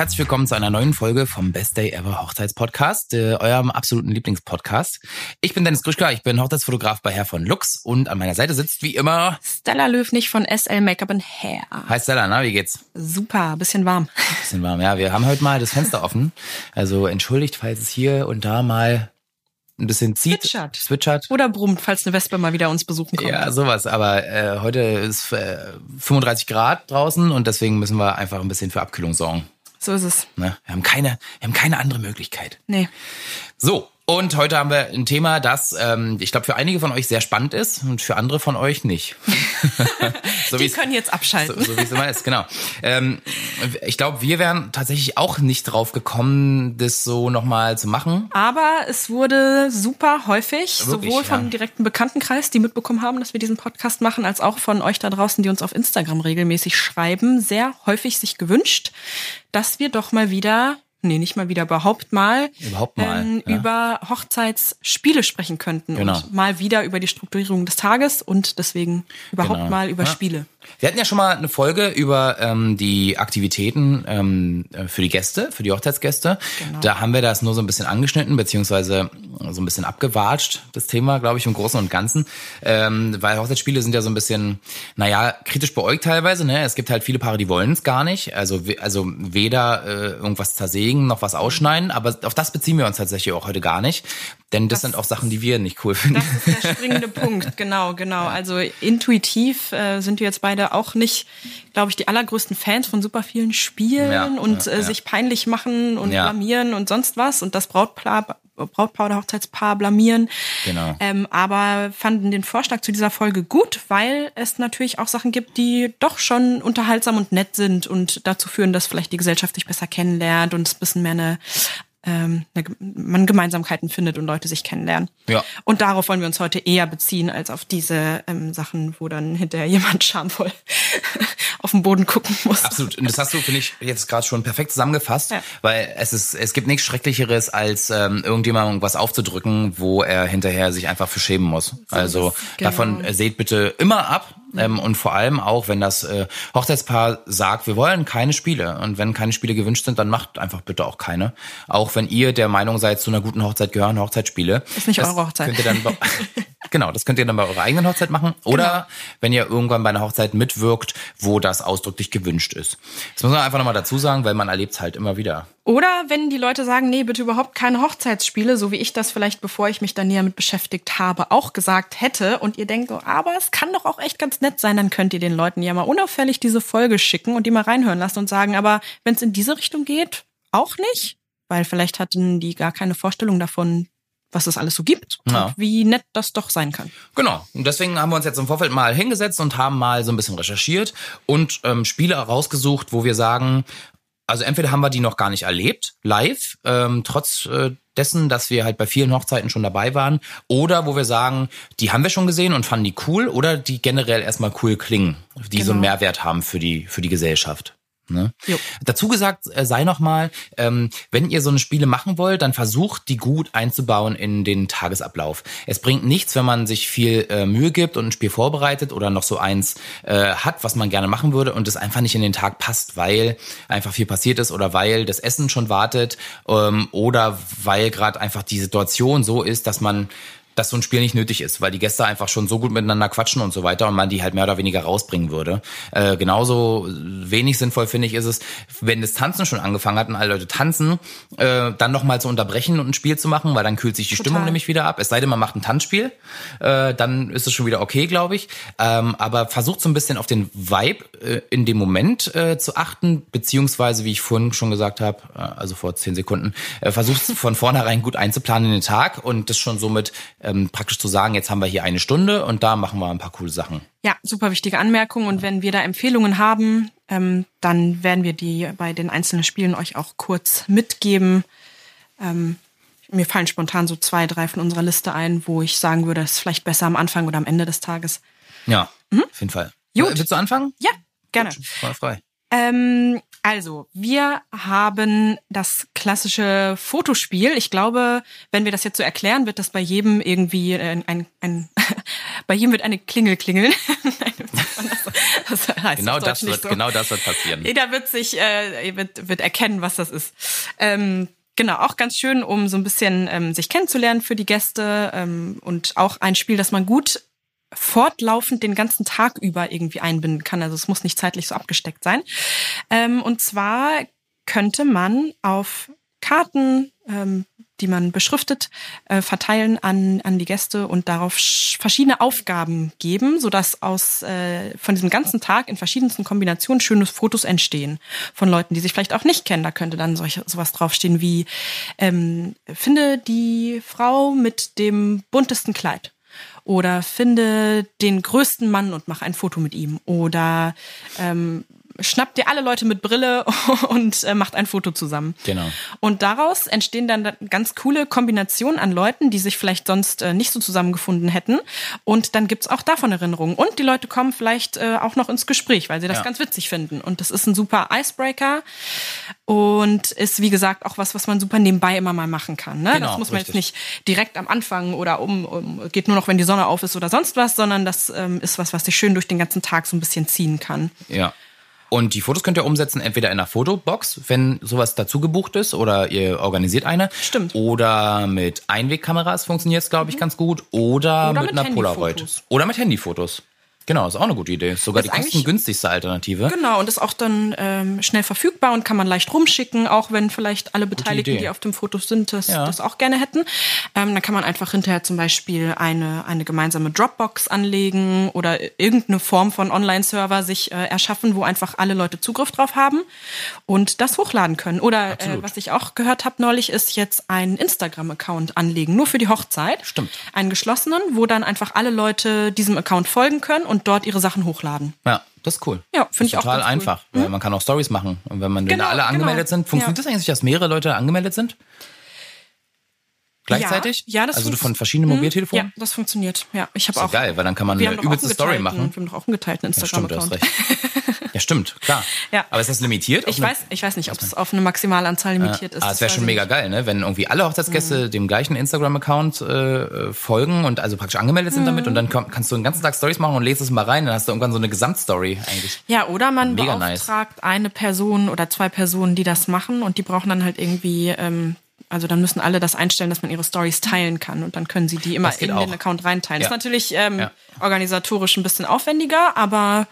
herzlich willkommen zu einer neuen Folge vom Best Day Ever Hochzeitspodcast, äh, eurem absoluten Lieblingspodcast. Ich bin Dennis Gruschka, ich bin Hochzeitsfotograf bei Herr von Lux und an meiner Seite sitzt wie immer Stella Löwnig von SL Make-up and Hair. Hi Stella, na, wie geht's? Super, bisschen warm. Bisschen warm, ja. Wir haben heute mal das Fenster offen. Also entschuldigt, falls es hier und da mal ein bisschen zieht. Zwitschert. Zwitschert. Oder brummt, falls eine Wespe mal wieder uns besuchen kommt. Ja, sowas. Aber äh, heute ist äh, 35 Grad draußen und deswegen müssen wir einfach ein bisschen für Abkühlung sorgen. So ist es. Ne? Wir, haben keine, wir haben keine andere Möglichkeit. Nee. So, und heute haben wir ein Thema, das ähm, ich glaube für einige von euch sehr spannend ist und für andere von euch nicht. so Die können jetzt abschalten. So, so wie es immer ist, genau. Ähm, ich glaube, wir wären tatsächlich auch nicht drauf gekommen, das so nochmal zu machen. Aber es wurde super häufig, Wirklich, sowohl vom ja. direkten Bekanntenkreis, die mitbekommen haben, dass wir diesen Podcast machen, als auch von euch da draußen, die uns auf Instagram regelmäßig schreiben, sehr häufig sich gewünscht, dass wir doch mal wieder nee, nicht mal wieder, überhaupt mal, Überhaupt mal, ähm, ja. über Hochzeitsspiele sprechen könnten Genau. und mal wieder über die Strukturierung des Tages und deswegen überhaupt Genau. mal über Ja. Spiele. Wir hatten ja schon mal eine Folge über ähm, die Aktivitäten ähm, äh, für die Gäste, für die Hochzeitsgäste. Genau. Da haben wir das nur so ein bisschen angeschnitten, beziehungsweise so ein bisschen abgewatscht, das Thema, glaube ich, im Großen und Ganzen. Ähm, weil Hochzeitsspiele sind ja so ein bisschen, naja, kritisch beäugt teilweise. Ne? Es gibt halt viele Paare, die wollen es gar nicht. Also, also weder äh, irgendwas zersägen noch was ausschneiden. Aber auf das beziehen wir uns tatsächlich auch heute gar nicht. Denn das, sind auch Sachen, die wir nicht cool finden. Das ist der springende Punkt, genau, genau. Also intuitiv äh, sind wir jetzt beide auch nicht, glaube ich, die allergrößten Fans von super vielen Spielen Ja, und ja, äh, ja. sich peinlich machen und blamieren und sonst was und das Brautpaar, Brautpaar oder Hochzeitspaar blamieren. Genau. Ähm, aber fanden den Vorschlag zu dieser Folge gut, weil es natürlich auch Sachen gibt, die doch schon unterhaltsam und nett sind und dazu führen, dass vielleicht die Gesellschaft sich besser kennenlernt und es ein bisschen mehr eine ähm, man Gemeinsamkeiten findet und Leute sich kennenlernen. Ja. Und darauf wollen wir uns heute eher beziehen, als auf diese ähm, Sachen, wo dann hinterher jemand schamvoll auf den Boden gucken muss. Absolut. Und das hast du, finde ich, jetzt gerade schon perfekt zusammengefasst, Ja. weil es ist, es gibt nichts Schrecklicheres, als ähm, irgendjemandem irgendwas aufzudrücken, wo er hinterher sich einfach für schämen muss. also ist es, genau. davon äh, seht bitte immer ab. Ähm, und vor allem auch, wenn das äh, Hochzeitspaar sagt, wir wollen keine Spiele. Und wenn keine Spiele gewünscht sind, dann macht einfach bitte auch keine. Auch wenn ihr der Meinung seid, zu einer guten Hochzeit gehören Hochzeitsspiele. Ist nicht eure Hochzeit. Könnt ihr dann genau, das könnt ihr dann bei eurer eigenen Hochzeit machen. Oder Genau. wenn ihr irgendwann bei einer Hochzeit mitwirkt, wo das ausdrücklich gewünscht ist. Das muss man einfach nochmal dazu sagen, weil man erlebt es halt immer wieder. Oder wenn die Leute sagen, nee, bitte überhaupt keine Hochzeitsspiele, so wie ich das vielleicht, bevor ich mich da näher mit beschäftigt habe, auch gesagt hätte. Und ihr denkt, so, aber es kann doch auch echt ganz nett sein, dann könnt ihr den Leuten ja mal unauffällig diese Folge schicken und die mal reinhören lassen und sagen, aber wenn es in diese Richtung geht, auch nicht. Weil vielleicht hatten die gar keine Vorstellung davon, was es alles so gibt Ja. und wie nett das doch sein kann. Genau. Und deswegen haben wir uns jetzt im Vorfeld mal hingesetzt und haben mal so ein bisschen recherchiert und ähm, Spiele rausgesucht, wo wir sagen, also entweder haben wir die noch gar nicht erlebt, live, ähm, trotz äh, dessen, dass wir halt bei vielen Hochzeiten schon dabei waren, oder wo wir sagen, die haben wir schon gesehen und fanden die cool, oder die generell erstmal cool klingen, die so einen Genau. Mehrwert haben für die, für die Gesellschaft. Ne? Jo. Dazu gesagt äh, sei noch mal, ähm, wenn ihr so eine Spiele machen wollt, dann versucht die gut einzubauen in den Tagesablauf. Es bringt nichts, wenn man sich viel äh, Mühe gibt und ein Spiel vorbereitet oder noch so eins äh, hat, was man gerne machen würde und es einfach nicht in den Tag passt, weil einfach viel passiert ist oder weil das Essen schon wartet ähm, oder weil gerade einfach die Situation so ist, dass man dass so ein Spiel nicht nötig ist, weil die Gäste einfach schon so gut miteinander quatschen und so weiter und man die halt mehr oder weniger rausbringen würde. Äh, genauso wenig sinnvoll finde ich ist es, wenn das Tanzen schon angefangen hat und alle Leute tanzen, äh, dann nochmal zu unterbrechen und ein Spiel zu machen, weil dann kühlt sich die Total. Stimmung nämlich wieder ab. Es sei denn, man macht ein Tanzspiel, äh, dann ist es schon wieder okay, glaube ich. Ähm, aber versucht so ein bisschen auf den Vibe äh, in dem Moment äh, zu achten, beziehungsweise, wie ich vorhin schon gesagt habe, äh, also vor zehn Sekunden, äh, versucht von vornherein gut einzuplanen in den Tag und das schon somit ähm, praktisch zu sagen, jetzt haben wir hier eine Stunde und da machen wir ein paar coole Sachen. Ja, super wichtige Anmerkung. Und wenn wir da Empfehlungen haben, ähm, dann werden wir die bei den einzelnen Spielen euch auch kurz mitgeben. Ähm, mir fallen spontan so zwei, drei von unserer Liste ein, wo ich sagen würde, es ist vielleicht besser am Anfang oder am Ende des Tages. Ja, auf jeden Fall. Gut. Willst du anfangen? Ja, gerne. Voll frei. Ähm, also, wir haben das klassische Fotospiel. Ich glaube, wenn wir das jetzt so erklären, wird das bei jedem irgendwie ein, ein, ein bei jedem wird eine Klingel klingeln. das heißt genau das wird, so. genau das wird passieren. Jeder wird sich, äh, wird, wird erkennen, was das ist. Ähm, Genau, auch ganz schön, um so ein bisschen ähm, sich kennenzulernen für die Gäste ähm, und auch ein Spiel, das man gut fortlaufend den ganzen Tag über irgendwie einbinden kann. Also es muss nicht zeitlich so abgesteckt sein. Ähm, und zwar könnte man auf Karten, ähm, die man beschriftet, äh, verteilen an, an die Gäste und darauf verschiedene Aufgaben geben, sodass aus äh, von diesem ganzen Tag in verschiedensten Kombinationen schöne Fotos entstehen von Leuten, die sich vielleicht auch nicht kennen. Da könnte dann solch, sowas draufstehen wie ähm, finde die Frau mit dem buntesten Kleid oder finde den größten Mann und mach ein Foto mit ihm. Oder ähm, schnappt dir alle Leute mit Brille und äh, macht ein Foto zusammen. Genau. Und daraus entstehen dann ganz coole Kombinationen an Leuten, die sich vielleicht sonst äh, nicht so zusammengefunden hätten. Und dann gibt's auch davon Erinnerungen. Und die Leute kommen vielleicht äh, auch noch ins Gespräch, weil sie das ja. ganz witzig finden. Und das ist ein super Icebreaker und ist, wie gesagt, auch was, was man super nebenbei immer mal machen kann. Ne? Genau, das muss man richtig. jetzt nicht direkt am Anfang oder um, um, geht nur noch, wenn die Sonne auf ist oder sonst was, sondern das ähm, ist was, was sich schön durch den ganzen Tag so ein bisschen ziehen kann. Ja. Und die Fotos könnt ihr umsetzen, entweder in einer Fotobox, wenn sowas dazu gebucht ist, oder ihr organisiert eine. Stimmt. Oder mit Einwegkameras funktioniert es, glaube ich, mhm. ganz gut. Oder, oder mit, mit einer Polaroid. Oder mit Handyfotos. Genau, ist auch eine gute Idee. Ist sogar ist die kostengünstigste Alternative. Genau, und ist auch dann ähm, schnell verfügbar und kann man leicht rumschicken, auch wenn vielleicht alle Beteiligten, die auf dem Foto sind, das, ja. das auch gerne hätten. Ähm, dann kann man einfach hinterher zum Beispiel eine, eine gemeinsame Dropbox anlegen oder irgendeine Form von Online-Server sich äh, erschaffen, wo einfach alle Leute Zugriff drauf haben und das hochladen können. Oder äh, was ich auch gehört habe neulich, ist jetzt ein Instagram-Account anlegen, nur für die Hochzeit. Stimmt. Einen geschlossenen, wo dann einfach alle Leute diesem Account folgen können und dort ihre Sachen hochladen. Ja, das ist cool. Ja, finde ich total auch einfach, cool. weil man kann auch Stories machen und wenn man genau, alle angemeldet genau. sind, funktioniert ja. das eigentlich, dass mehrere Leute angemeldet sind? Gleichzeitig? Ja, ja das Also von verschiedenen hm? Mobiltelefonen? Ja, das funktioniert. Ja, ich habe auch. geil, weil dann kann man eine übelste Story machen. Wir haben doch auch einen geteilten Instagram-Account. Ja, stimmt, ja, stimmt, klar. Ja. Aber ist das limitiert? Ich weiß, ich weiß nicht, ob es auf eine Maximalanzahl limitiert ja. ist. Ah, es wäre schon mega geil, ne? Wenn irgendwie alle Hochzeitsgäste mhm. dem gleichen Instagram-Account äh, folgen und also praktisch angemeldet sind mhm. damit und dann komm, kannst du den ganzen Tag Stories machen und lest es mal rein, dann hast du irgendwann so eine Gesamtstory eigentlich. Ja, oder man mega beauftragt nice. eine Person oder zwei Personen, die das machen und die brauchen dann halt irgendwie ähm, also dann müssen alle das einstellen, dass man ihre Stories teilen kann und dann können sie die immer in auch. den Account reinteilen. Ja. Das ist natürlich ähm, ja. organisatorisch ein bisschen aufwendiger, aber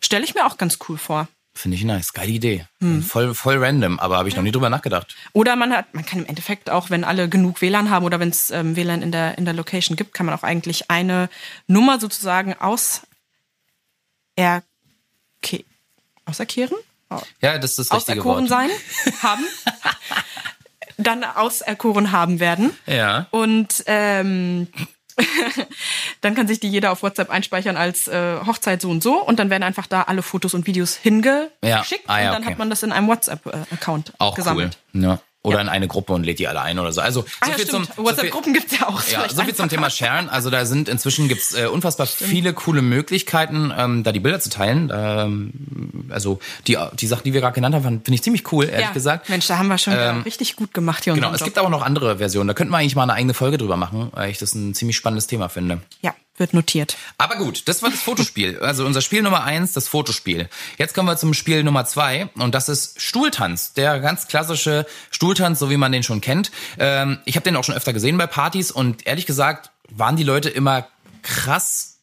stelle ich mir auch ganz cool vor. Finde ich nice, geile Idee. Hm. Voll, voll random, aber habe ich noch nie drüber nachgedacht. Oder man hat, man kann im Endeffekt auch, wenn alle genug WLAN haben oder wenn es ähm, WLAN in der, in der Location gibt, kann man auch eigentlich eine Nummer sozusagen aus er auserkehren? Ja, das ist das richtige Wort. sein, haben. dann auserkoren haben werden. Ja. Und ähm, dann kann sich die jeder auf WhatsApp einspeichern als äh, Hochzeit so und so und dann werden einfach da alle Fotos und Videos hingeschickt ja. ah, ja, und dann okay. hat man das in einem WhatsApp-Account äh, gesammelt. Cool. Ja. Oder ja. in eine Gruppe und lädt die alle ein oder so. Also ah, so viel zum WhatsApp-Gruppen gibt's ja auch. Ja, so viel zum Thema Sharen. Also da sind inzwischen gibt's äh, unfassbar stimmt. viele coole Möglichkeiten, ähm, da die Bilder zu teilen. Ähm, also die die Sachen, die wir gerade genannt haben, finde ich ziemlich cool, ehrlich ja. gesagt. Mensch, da haben wir schon ähm, richtig gut gemacht hier. Genau, es Job. gibt aber noch andere Versionen. Da könnten wir eigentlich mal eine eigene Folge drüber machen, weil ich das ein ziemlich spannendes Thema finde. Ja wird notiert. Aber gut, das war das Fotospiel. Also unser Spiel Nummer eins, das Fotospiel. Jetzt kommen wir zum Spiel Nummer zwei und das ist Stuhltanz. Der ganz klassische Stuhltanz, so wie man den schon kennt. Ähm, ich habe den auch schon öfter gesehen bei Partys und ehrlich gesagt waren die Leute immer krass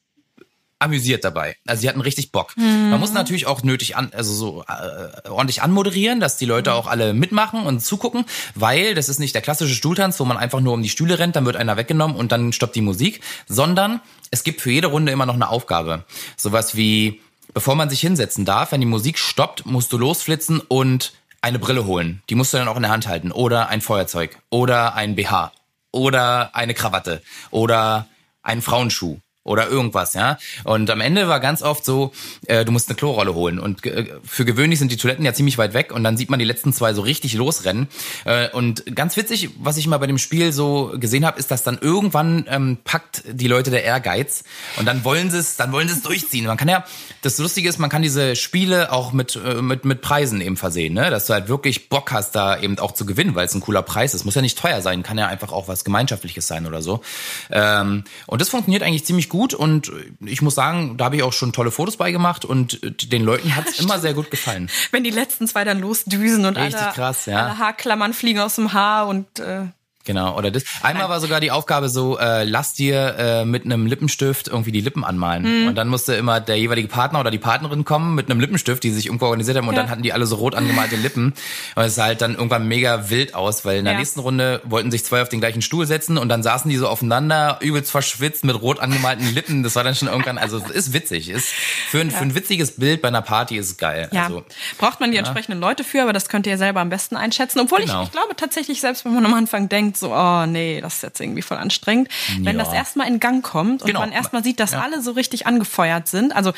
amüsiert dabei. Also sie hatten richtig Bock. Mhm. Man muss natürlich auch nötig an, also so äh, ordentlich anmoderieren, dass die Leute auch alle mitmachen und zugucken, weil das ist nicht der klassische Stuhltanz, wo man einfach nur um die Stühle rennt, dann wird einer weggenommen und dann stoppt die Musik, sondern es gibt für jede Runde immer noch eine Aufgabe. Sowas wie, bevor man sich hinsetzen darf, wenn die Musik stoppt, musst du losflitzen und eine Brille holen. Die musst du dann auch in der Hand halten. Oder ein Feuerzeug. Oder ein BH. Oder eine Krawatte. Oder einen Frauenschuh oder irgendwas, ja. Und am Ende war ganz oft so, äh, du musst eine Klorolle holen. Und äh, für gewöhnlich sind die Toiletten ja ziemlich weit weg und dann sieht man die letzten zwei so richtig losrennen. Äh, und ganz witzig, was ich mal bei dem Spiel so gesehen habe, ist, dass dann irgendwann ähm, packt die Leute der Ehrgeiz und dann wollen sie es, dann wollen sie es durchziehen. Man kann ja, das Lustige ist, man kann diese Spiele auch mit, äh, mit, mit Preisen eben versehen, ne? Dass du halt wirklich Bock hast, da eben auch zu gewinnen, weil es ein cooler Preis ist. Muss ja nicht teuer sein, kann ja einfach auch was Gemeinschaftliches sein oder so. Ähm, und das funktioniert eigentlich ziemlich gut und ich muss sagen, da habe ich auch schon tolle Fotos bei gemacht und den Leuten hat es immer sehr gut gefallen. Wenn die letzten zwei dann losdüsen und Richtig alle, krass, ja. alle Haarklammern fliegen aus dem Haar und äh, Genau, oder das. Einmal war sogar die Aufgabe so, äh, lass dir äh, mit einem Lippenstift irgendwie die Lippen anmalen. Mhm. Und dann musste immer der jeweilige Partner oder die Partnerin kommen mit einem Lippenstift, die sich irgendwo organisiert haben und Ja. dann hatten die alle so rot angemalte Lippen. Und es sah halt dann irgendwann mega wild aus, weil in der Ja. nächsten Runde wollten sich zwei auf den gleichen Stuhl setzen und dann saßen die so aufeinander, übelst verschwitzt mit rot angemalten Lippen. Das war dann schon irgendwann, also es ist witzig. Ist für, ein, für ein witziges Bild bei einer Party ist es geil. ja, Also, braucht man die entsprechenden Leute für, aber das könnt ihr selber am besten einschätzen. Obwohl Genau. ich, ich glaube tatsächlich, selbst wenn man am Anfang denkt, so, oh nee, das ist jetzt irgendwie voll anstrengend, wenn Ja. das erstmal in Gang kommt und Genau. man erstmal sieht, dass Ja. alle so richtig angefeuert sind. Also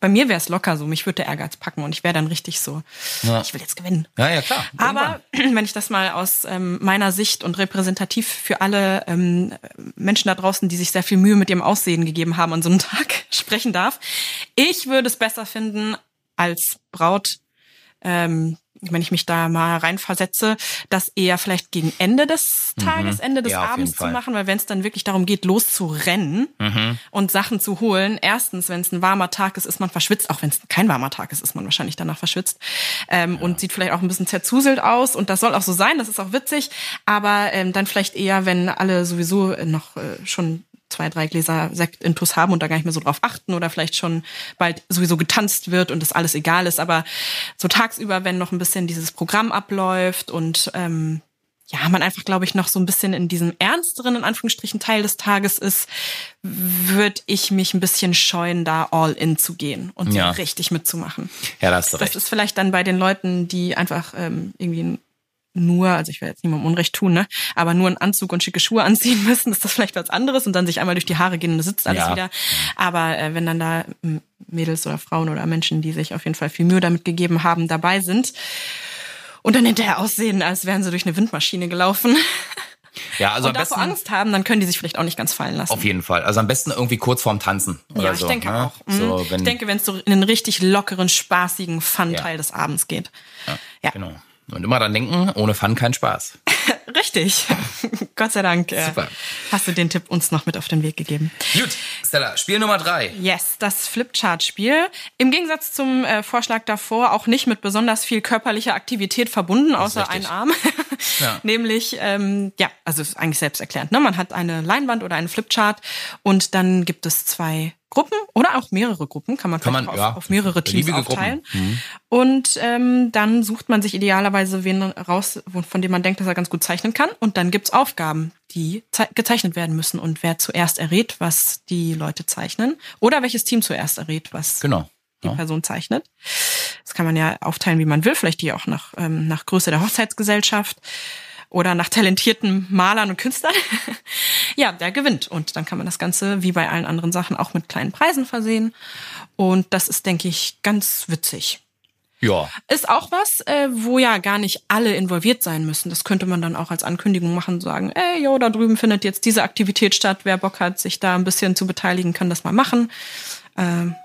bei mir wäre es locker so, mich würde der Ehrgeiz packen und ich wäre dann richtig so, Ja. ich will jetzt gewinnen. ja, ja, klar. Aber wenn ich das mal aus ähm, meiner Sicht und repräsentativ für alle ähm, Menschen da draußen, die sich sehr viel Mühe mit ihrem Aussehen gegeben haben an so einem Tag sprechen darf, ich würde es besser finden als Braut, ähm, wenn ich mich da mal reinversetze, das eher vielleicht gegen Ende des Tages, Ende des Mhm. Ja, Abends zu machen, weil wenn es dann wirklich darum geht, loszurennen Mhm. und Sachen zu holen, erstens, wenn es ein warmer Tag ist, ist man verschwitzt, auch wenn es kein warmer Tag ist, ist man wahrscheinlich danach verschwitzt ähm, und sieht vielleicht auch ein bisschen zerzuselt aus und das soll auch so sein, das ist auch witzig, aber ähm, dann vielleicht eher, wenn alle sowieso noch äh, schon zwei, drei Gläser Sekt intus haben und da gar nicht mehr so drauf achten oder vielleicht schon bald sowieso getanzt wird und das alles egal ist. Aber so tagsüber, wenn noch ein bisschen dieses Programm abläuft und ähm, ja, man einfach, glaube ich, noch so ein bisschen in diesem ernsteren, in Anführungsstrichen, Teil des Tages ist, würde ich mich ein bisschen scheuen, da all in zu gehen und so Ja. richtig mitzumachen. Ja, da hast du Das recht. ist vielleicht dann bei den Leuten, die einfach ähm, irgendwie nur, also ich will jetzt niemandem Unrecht tun, ne, aber nur einen Anzug und schicke Schuhe anziehen müssen, ist das vielleicht was anderes und dann sich einmal durch die Haare gehen und es sitzt alles Ja. wieder. Aber äh, wenn dann da m, Mädels oder Frauen oder Menschen, die sich auf jeden Fall viel Mühe damit gegeben haben, dabei sind und dann hinterher aussehen, als wären sie durch eine Windmaschine gelaufen Ja, also und am besten. Angst haben, dann können die sich vielleicht auch nicht ganz fallen lassen. Auf jeden Fall. Also am besten irgendwie kurz vorm Tanzen oder ja, ich so. denke ne? auch. Mhm. So, wenn, ich denke, wenn es so in einen richtig lockeren, spaßigen Fun-Teil des Abends geht. Ja. Genau. Und immer dran denken, ohne Fun kein Spaß. Richtig. Gott sei Dank äh, Super. hast du den Tipp uns noch mit auf den Weg gegeben. Gut, Stella, Spiel Nummer drei. Yes, das Flipchart-Spiel. Im Gegensatz zum äh, Vorschlag davor auch nicht mit besonders viel körperlicher Aktivität verbunden, außer einen Arm. Ja. Nämlich, ähm, ja, also ist eigentlich selbsterklärend. Ne? Man hat eine Leinwand oder einen Flipchart und dann gibt es zwei Gruppen oder auch mehrere Gruppen, kann man, Kann vielleicht man, auf, ja, auf mehrere Teams aufteilen. Und ähm, dann sucht man sich idealerweise wen raus, von dem man denkt, dass er ganz gut zeichnen kann. Und dann gibt's Aufgaben, die zei- gezeichnet werden müssen. Und wer zuerst errät, was die Leute zeichnen, oder welches Team zuerst errät, was Genau. die Ja. Person zeichnet. Das kann man ja aufteilen, wie man will, vielleicht die auch nach, ähm, nach Größe der Hochzeitsgesellschaft oder nach talentierten Malern und Künstlern. ja, der gewinnt. Und dann kann man das Ganze, wie bei allen anderen Sachen, auch mit kleinen Preisen versehen. Und das ist, denke ich, ganz witzig. Ja. Ist auch was, äh, wo ja gar nicht alle involviert sein müssen. Das könnte man dann auch als Ankündigung machen, sagen, ey, jo, da drüben findet jetzt diese Aktivität statt. Wer Bock hat, sich da ein bisschen zu beteiligen, kann das mal machen. Ähm,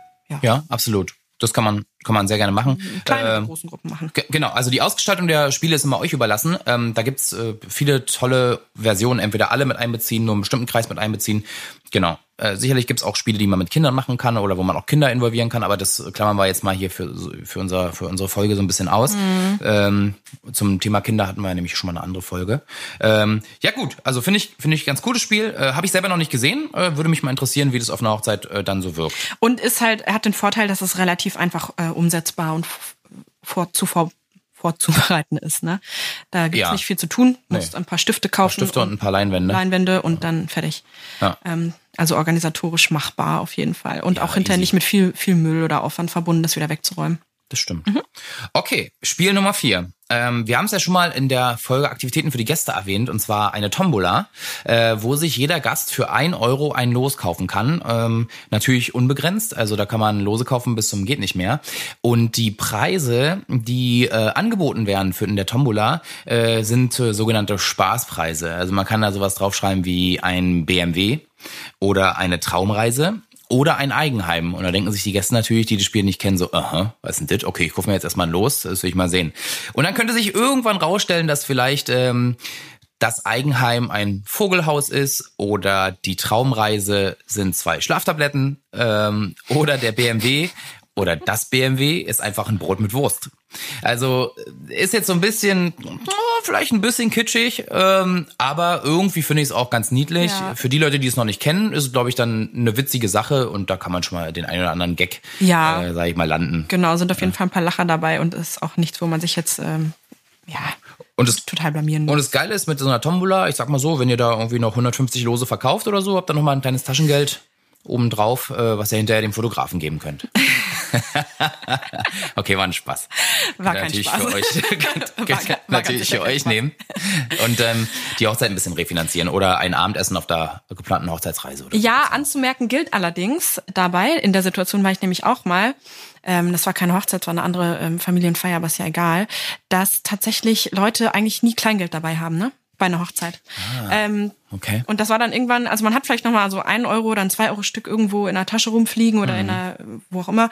Ja, absolut. Das kann man, kann man sehr gerne machen. kleine Ähm, großen Gruppen machen. Ge- Genau, also die Ausgestaltung der Spiele ist immer euch überlassen. Ähm, da gibt's äh, viele tolle Versionen, entweder alle mit einbeziehen, nur einen bestimmten Kreis mit einbeziehen. Genau. Äh, sicherlich gibt's auch Spiele, die man mit Kindern machen kann oder wo man auch Kinder involvieren kann, aber das klammern wir jetzt mal hier für, für, unser, für unsere Folge so ein bisschen aus. Ähm, zum Thema Kinder hatten wir ja nämlich schon mal eine andere Folge. Ähm, ja gut, also finde ich, finde ich ganz cooles Spiel. Äh, Habe ich selber noch nicht gesehen. Äh, würde mich mal interessieren, wie das auf einer Hochzeit äh, dann so wirkt. Und ist halt, hat den Vorteil, dass es relativ einfach äh, umsetzbar und vor, zu vor, vorzubereiten ist. Ne? Da gibt's Ja. nicht viel zu tun. Musst Nee. ein paar Stifte kaufen, Stifte und ein paar Leinwände. Leinwände und dann fertig. Ja. Ähm, also organisatorisch machbar auf jeden Fall. Und Ja, auch hinterher easy. nicht mit viel, viel Müll oder Aufwand verbunden, das wieder wegzuräumen. Das stimmt. Okay, Spiel Nummer vier. Ähm, wir haben es ja schon mal in der Folge Aktivitäten für die Gäste erwähnt, und zwar eine Tombola, äh, wo sich jeder Gast für ein Euro ein Los kaufen kann. Ähm, natürlich unbegrenzt, also da kann man Lose kaufen bis zum geht nicht mehr. Und die Preise, die äh, angeboten werden für in der Tombola, äh, sind äh, sogenannte Spaßpreise. Also man kann da sowas draufschreiben wie ein BMW oder eine Traumreise oder ein Eigenheim. Und da denken sich die Gäste natürlich, die das Spiel nicht kennen, so, aha, was ist denn das? Okay, ich kaufe mir jetzt erstmal los, das will ich mal sehen. Und dann könnte sich irgendwann rausstellen, dass vielleicht ähm, das Eigenheim ein Vogelhaus ist oder die Traumreise sind zwei Schlaftabletten ähm, oder der BMW oder das BMW ist einfach ein Brot mit Wurst. Also ist jetzt so ein bisschen, oh, vielleicht ein bisschen kitschig, ähm, aber irgendwie finde ich es auch ganz niedlich. Ja. Für die Leute, die es noch nicht kennen, ist es, glaube ich, dann eine witzige Sache und da kann man schon mal den einen oder anderen Gag, Ja. äh, sag ich mal, landen. Genau, sind auf jeden Fall ein paar Lacher dabei und ist auch nichts, wo man sich jetzt ähm, ja Und das, total blamieren muss. und das Geile ist mit so einer Tombola, ich sag mal so, wenn ihr da irgendwie noch 150 Lose verkauft oder so, habt ihr noch mal ein kleines Taschengeld obendrauf, äh, was ihr hinterher dem Fotografen geben könnt. okay, war ein Spaß. War Könnt kein natürlich Spaß. für euch, War könnt ihr war natürlich für euch nehmen und ähm, die Hochzeit ein bisschen refinanzieren oder ein Abendessen auf der geplanten Hochzeitsreise. Oder so. Ja, anzumerken gilt allerdings dabei, in der Situation war ich nämlich auch mal, ähm, das war keine Hochzeit, es war eine andere ähm, Familienfeier, aber ist ja egal, dass tatsächlich Leute eigentlich nie Kleingeld dabei haben, ne? Bei einer Hochzeit. Ähm, Okay. und das war dann irgendwann, also man hat vielleicht nochmal so ein Euro oder ein zwei Euro Stück irgendwo in der Tasche rumfliegen oder in der, wo auch immer.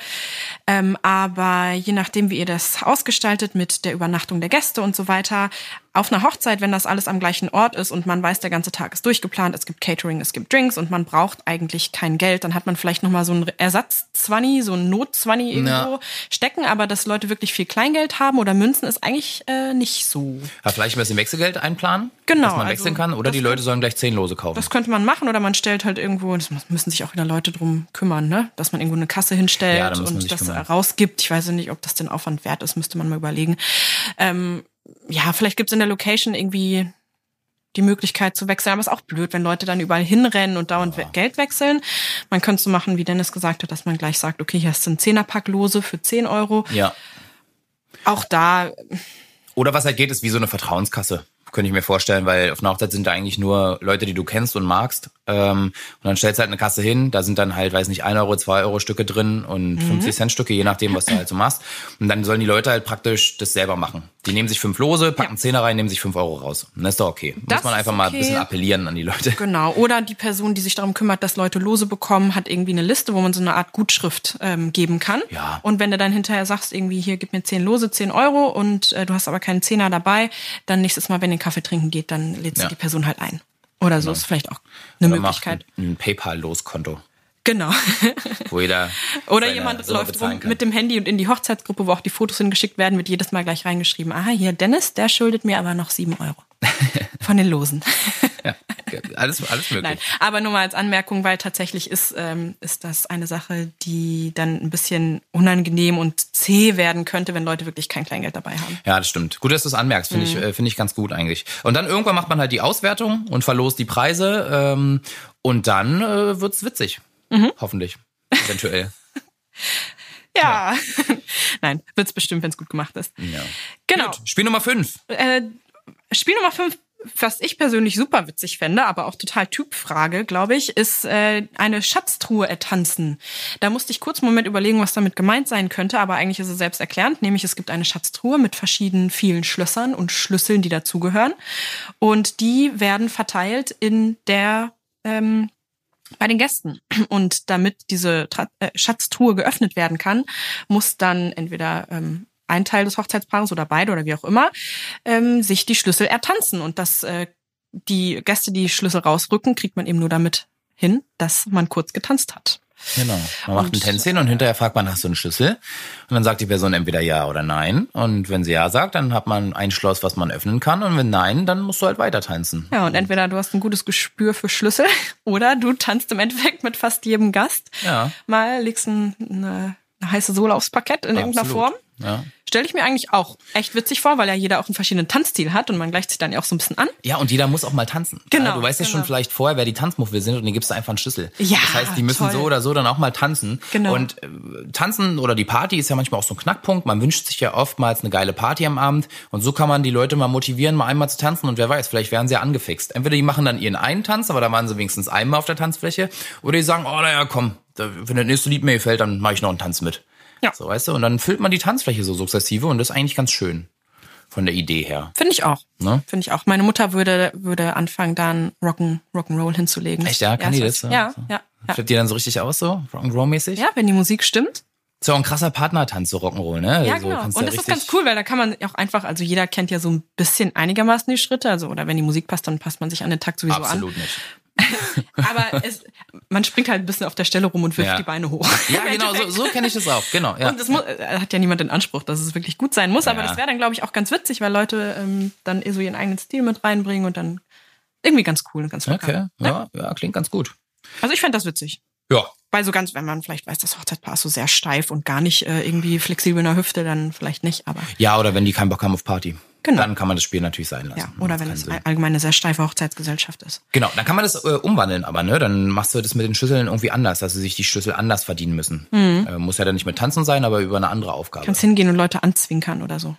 Ähm, aber je nachdem, wie ihr das ausgestaltet mit der Übernachtung der Gäste und so weiter, auf einer Hochzeit, wenn das alles am gleichen Ort ist und man weiß, der ganze Tag ist durchgeplant, es gibt Catering, es gibt Drinks und man braucht eigentlich kein Geld, dann hat man vielleicht nochmal so einen Ersatz-Zwanni, so einen Not-Zwanni irgendwo Ja. stecken, aber dass Leute wirklich viel Kleingeld haben oder Münzen ist eigentlich äh, nicht so. Ja, vielleicht ein bisschen Wechselgeld einplanen, Genau, dass man also wechseln kann. Oder die Leute sollen gleich zehn Lose kaufen. Das könnte man machen oder man stellt halt irgendwo, das müssen sich auch wieder Leute drum kümmern, ne? Dass man irgendwo eine Kasse hinstellt Ja, und das kümmern. rausgibt. Ich weiß ja nicht, ob das den Aufwand wert ist, müsste man mal überlegen. Ähm, ja, vielleicht gibt's in der Location irgendwie die Möglichkeit zu wechseln, aber ist auch blöd, wenn Leute dann überall hinrennen und dauernd we- Geld wechseln. Man könnte so machen, wie Dennis gesagt hat, dass man gleich sagt, okay, hier hast du ein Zehnerpack Lose für 10 Euro. ja. Auch da, Oder was halt geht, ist wie so eine Vertrauenskasse. Könnte ich mir vorstellen, weil auf einer Hochzeit sind da eigentlich nur Leute, die du kennst und magst. Ähm, und dann stellst du halt eine Kasse hin, da sind dann halt, weiß nicht, 1 Euro, 2 Euro Stücke drin und 50 Cent Stücke, je nachdem, was du halt so machst. Und dann sollen die Leute halt praktisch das selber machen. Die nehmen sich fünf Lose, packen Ja. Zehner rein, nehmen sich fünf Euro raus. Und das ist doch okay. Das Muss man einfach ist mal ein okay. bisschen appellieren an die Leute. Genau. Oder die Person, die sich darum kümmert, dass Leute Lose bekommen, hat irgendwie eine Liste, wo man so eine Art Gutschrift ähm, geben kann. Ja. Und wenn du dann hinterher sagst, irgendwie hier, gib mir zehn Lose, zehn Euro und äh, du hast aber keinen Zehner dabei, dann nächstes Mal, wenn ihr Kaffee trinken geht, dann lädst Ja. du die Person halt ein. Oder so ist vielleicht auch eine Oder Möglichkeit. Ein, ein PayPal-Loskonto, Genau. wo jeder Oder jemand läuft rum kann. mit dem Handy und in die Hochzeitsgruppe, wo auch die Fotos hingeschickt werden, wird jedes Mal gleich reingeschrieben, aha, hier Dennis, der schuldet mir aber noch sieben Euro. Von den Losen. ja, alles, alles möglich. Nein, aber nur mal als Anmerkung, weil tatsächlich ist, ähm, ist das eine Sache, die dann ein bisschen unangenehm und zäh werden könnte, wenn Leute wirklich kein Kleingeld dabei haben. Ja, das stimmt. Gut, dass du es anmerkst, finde ich, Mhm. äh, finde ich ganz gut eigentlich. Und dann irgendwann macht man halt die Auswertung und verlost die Preise ähm, und dann äh, wird's witzig. Mhm. Hoffentlich. Eventuell. Ja. Nein, wird's bestimmt, wenn es gut gemacht ist. ja. Genau. Gut, Spiel Nummer fünf. Äh, Spiel Nummer fünf, was ich persönlich super witzig fände, aber auch total Typfrage, glaube ich, ist äh, eine Schatztruhe ertanzen. Da musste ich kurz einen Moment überlegen, was damit gemeint sein könnte, aber eigentlich ist es selbst erklärend, nämlich es gibt eine Schatztruhe mit verschiedenen vielen Schlössern und Schlüsseln, die dazugehören. Und die werden verteilt in der ähm, bei den Gästen. Und damit diese Tra äh, Schatztruhe geöffnet werden kann, muss dann entweder ähm, ein Teil des Hochzeitspaares oder beide oder wie auch immer ähm, sich die Schlüssel ertanzen. Und dass äh, die Gäste die Schlüssel rausrücken, kriegt man eben nur damit hin, dass man kurz getanzt hat. Genau. Man macht Und- ein Tänzchen und hinterher fragt man, hast du einen Schlüssel? Und dann sagt die Person entweder ja oder nein. Und wenn sie ja sagt, dann hat man ein Schloss, was man öffnen kann. Und wenn nein, dann musst du halt weiter tanzen. Ja, und entweder du hast ein gutes Gespür für Schlüssel oder du tanzt im Endeffekt mit fast jedem Gast. Ja. Mal legst ein, eine, eine heiße Sohle aufs Parkett in irgendeiner Absolut. Form. Ja. Stelle ich mir eigentlich auch echt witzig vor, weil ja jeder auch einen verschiedenen Tanzstil hat und man gleicht sich dann ja auch so ein bisschen an. Ja, und jeder muss auch mal tanzen. Genau, Du weißt ja schon genau. vielleicht vorher, wer die Tanzmuffel sind und denen gibst du einfach einen Schlüssel. Ja, Das heißt, die müssen toll. so oder so dann auch mal tanzen. Genau. Und äh, tanzen oder die Party ist ja manchmal auch so ein Knackpunkt. Man wünscht sich ja oftmals eine geile Party am Abend. Und so kann man die Leute mal motivieren, mal einmal zu tanzen. Und wer weiß, vielleicht werden sie ja angefixt. Entweder die machen dann ihren einen Tanz, aber da waren sie wenigstens einmal auf der Tanzfläche. Oder die sagen, oh naja, komm, wenn das nächste Lied mir gefällt, dann mache ich noch einen Tanz mit. Ja. So, weißt du? Und dann füllt man die Tanzfläche so sukzessive und das ist eigentlich ganz schön. Von der Idee her. Finde ich auch. Ne? Finde ich auch. Meine Mutter würde, würde anfangen, dann Rock'n, Rock'n'Roll hinzulegen. Echt, ja? Kann die das? so? Ja, So. ja. Ja. Flippt die dann so richtig aus, so Rock'n'Roll-mäßig? ja, wenn die Musik stimmt. Ist ja auch ein krasser Partnertanz, so Rock'n'Roll, ne? Ja, so genau. Und das ist ganz cool, weil da kann man auch einfach, also jeder kennt ja so ein bisschen einigermaßen die Schritte, also oder wenn die Musik passt, dann passt man sich an den Takt sowieso Absolut nicht. Aber es, man springt halt ein bisschen auf der Stelle rum und wirft Ja. die Beine hoch. Ja, genau, so, so kenne ich das auch. Genau, ja. Und es muss, äh, hat ja niemand den Anspruch, dass es wirklich gut sein muss, aber Ja. das wäre dann, glaube ich, auch ganz witzig, weil Leute ähm, dann eh so ihren eigenen Stil mit reinbringen und dann irgendwie ganz cool und ganz locker. Okay, ja, ja, klingt ganz gut. Also ich fände das witzig. Ja, Weil so ganz, wenn man vielleicht weiß, das Hochzeitspaar ist so sehr steif und gar nicht äh, irgendwie flexibel in der Hüfte, dann vielleicht nicht, aber ja, oder wenn die keinen Bock haben auf Party. Genau. Dann kann man das Spiel natürlich sein lassen. ja. Oder wenn es Sinn. allgemein eine sehr steife Hochzeitsgesellschaft ist. Genau, dann kann man das äh, umwandeln, aber ne, dann machst du das mit den Schlüsseln irgendwie anders, dass sie sich die Schlüssel anders verdienen müssen. Äh, muss ja dann nicht mit Tanzen sein, aber über eine andere Aufgabe. Kannst hingehen und Leute anzwinkern oder so.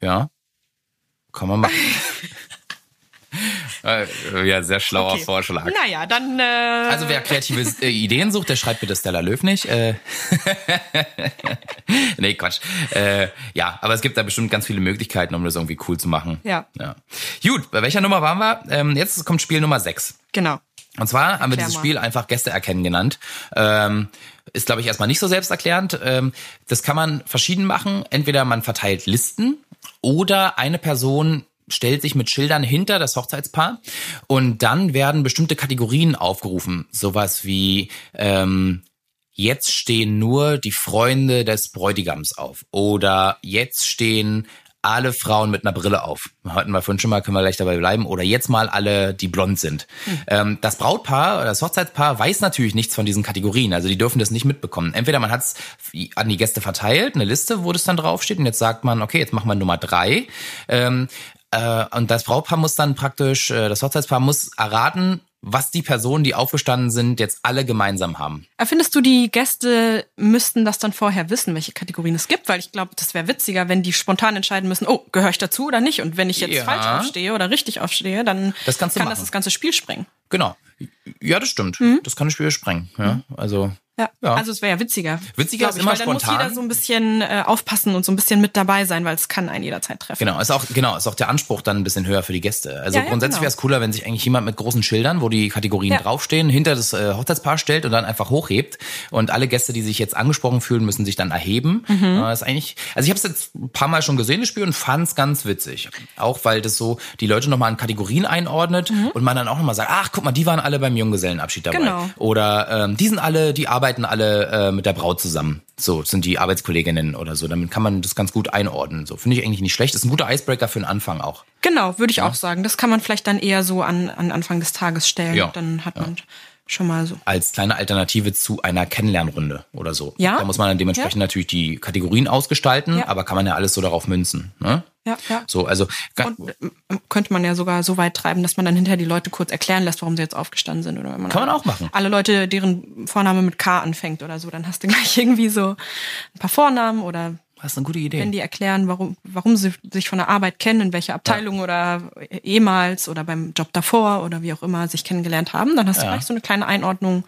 Ja, kann man machen. äh, ja, sehr schlauer Okay. Vorschlag. Naja, dann äh, Also wer kreative äh, Ideen sucht, der schreibt bitte Stella Löw nicht. Äh, nee, Quatsch. Äh, ja, aber es gibt da bestimmt ganz viele Möglichkeiten, um das irgendwie cool zu machen. Ja. ja. Gut, bei welcher Nummer waren wir? Ähm, jetzt kommt Spiel Nummer 6. genau. Und zwar haben wir dieses mal. Spiel einfach Gäste erkennen genannt. Ähm, ist, glaube ich, erstmal nicht so selbsterklärend. Ähm, das kann man verschieden machen. Entweder man verteilt Listen oder eine Person stellt sich mit Schildern hinter das Hochzeitspaar und dann werden bestimmte Kategorien aufgerufen. Sowas wie ähm, jetzt stehen nur die Freunde des Bräutigams auf oder jetzt stehen alle Frauen mit einer Brille auf. Hatten wir vorhin schon mal, können wir gleich dabei bleiben. Oder jetzt mal alle, die blond sind. Ähm, das Brautpaar oder das Hochzeitspaar weiß natürlich nichts von diesen Kategorien. Also die dürfen das nicht mitbekommen. Entweder man hat es an die Gäste verteilt, eine Liste, wo das dann draufsteht. Und jetzt sagt man, okay, jetzt machen wir Nummer drei. Äh, und das Brautpaar muss dann praktisch, äh, das Hochzeitspaar muss erraten, was die Personen, die aufgestanden sind, jetzt alle gemeinsam haben. Aber Findest du, die Gäste müssten das dann vorher wissen, welche Kategorien es gibt? Weil ich glaube, das wäre witziger, wenn die spontan entscheiden müssen, oh, gehöre ich dazu oder nicht? Und wenn ich jetzt Ja. falsch aufstehe oder richtig aufstehe, dann Das kann machen. das das ganze Spiel sprengen. Genau. Ja, das stimmt. Das kann das Spiel sprengen. Ja, also Ja. Ja. Also es wäre ja witziger. Witziger ist ich, immer weil dann muss spontan. jeder so ein bisschen äh, aufpassen und so ein bisschen mit dabei sein, weil es kann einen jederzeit treffen. Genau, ist auch genau, ist auch der Anspruch dann ein bisschen höher für die Gäste. Also Ja, ja, grundsätzlich genau. wäre es cooler, wenn sich eigentlich jemand mit großen Schildern, wo die Kategorien draufstehen, hinter das äh, Hochzeitspaar stellt und dann einfach hochhebt und alle Gäste, die sich jetzt angesprochen fühlen, müssen sich dann erheben. Mhm. Äh, ist eigentlich, also ich habe es jetzt ein paar Mal schon gesehen, das Spiel und fand es ganz witzig. Auch weil das so die Leute nochmal in Kategorien einordnet und man dann auch nochmal sagt, ach guck mal, die waren alle beim Junggesellenabschied dabei. Mhm. Genau. Oder ähm, die sind alle, die arbeiten alle äh, mit der Braut zusammen. So sind die Arbeitskolleginnen oder so. Damit kann man das ganz gut einordnen. So finde ich eigentlich nicht schlecht. Ist ein guter Icebreaker für den Anfang auch. Genau, würde ich auch sagen. Das kann man vielleicht dann eher so an, an Anfang des Tages stellen. Ja. Dann hat man schon mal so. Als kleine Alternative zu einer Kennenlernrunde oder so. Ja. Da muss man dann dementsprechend Ja. natürlich die Kategorien ausgestalten, Ja. aber kann man ja alles so darauf münzen. Ne? Ja, ja. So, also Und äh, könnte man ja sogar so weit treiben, dass man dann hinterher die Leute kurz erklären lässt, warum sie jetzt aufgestanden sind. Oder wenn man Kann man auch machen. Alle Leute, deren Vorname mit K anfängt oder so, dann hast du gleich irgendwie so ein paar Vornamen oder das ist eine gute Idee. wenn die erklären, warum, warum sie sich von der Arbeit kennen, in welcher Abteilung oder ehemals oder beim Job davor oder wie auch immer sich kennengelernt haben, dann hast du Ja. gleich so eine kleine Einordnung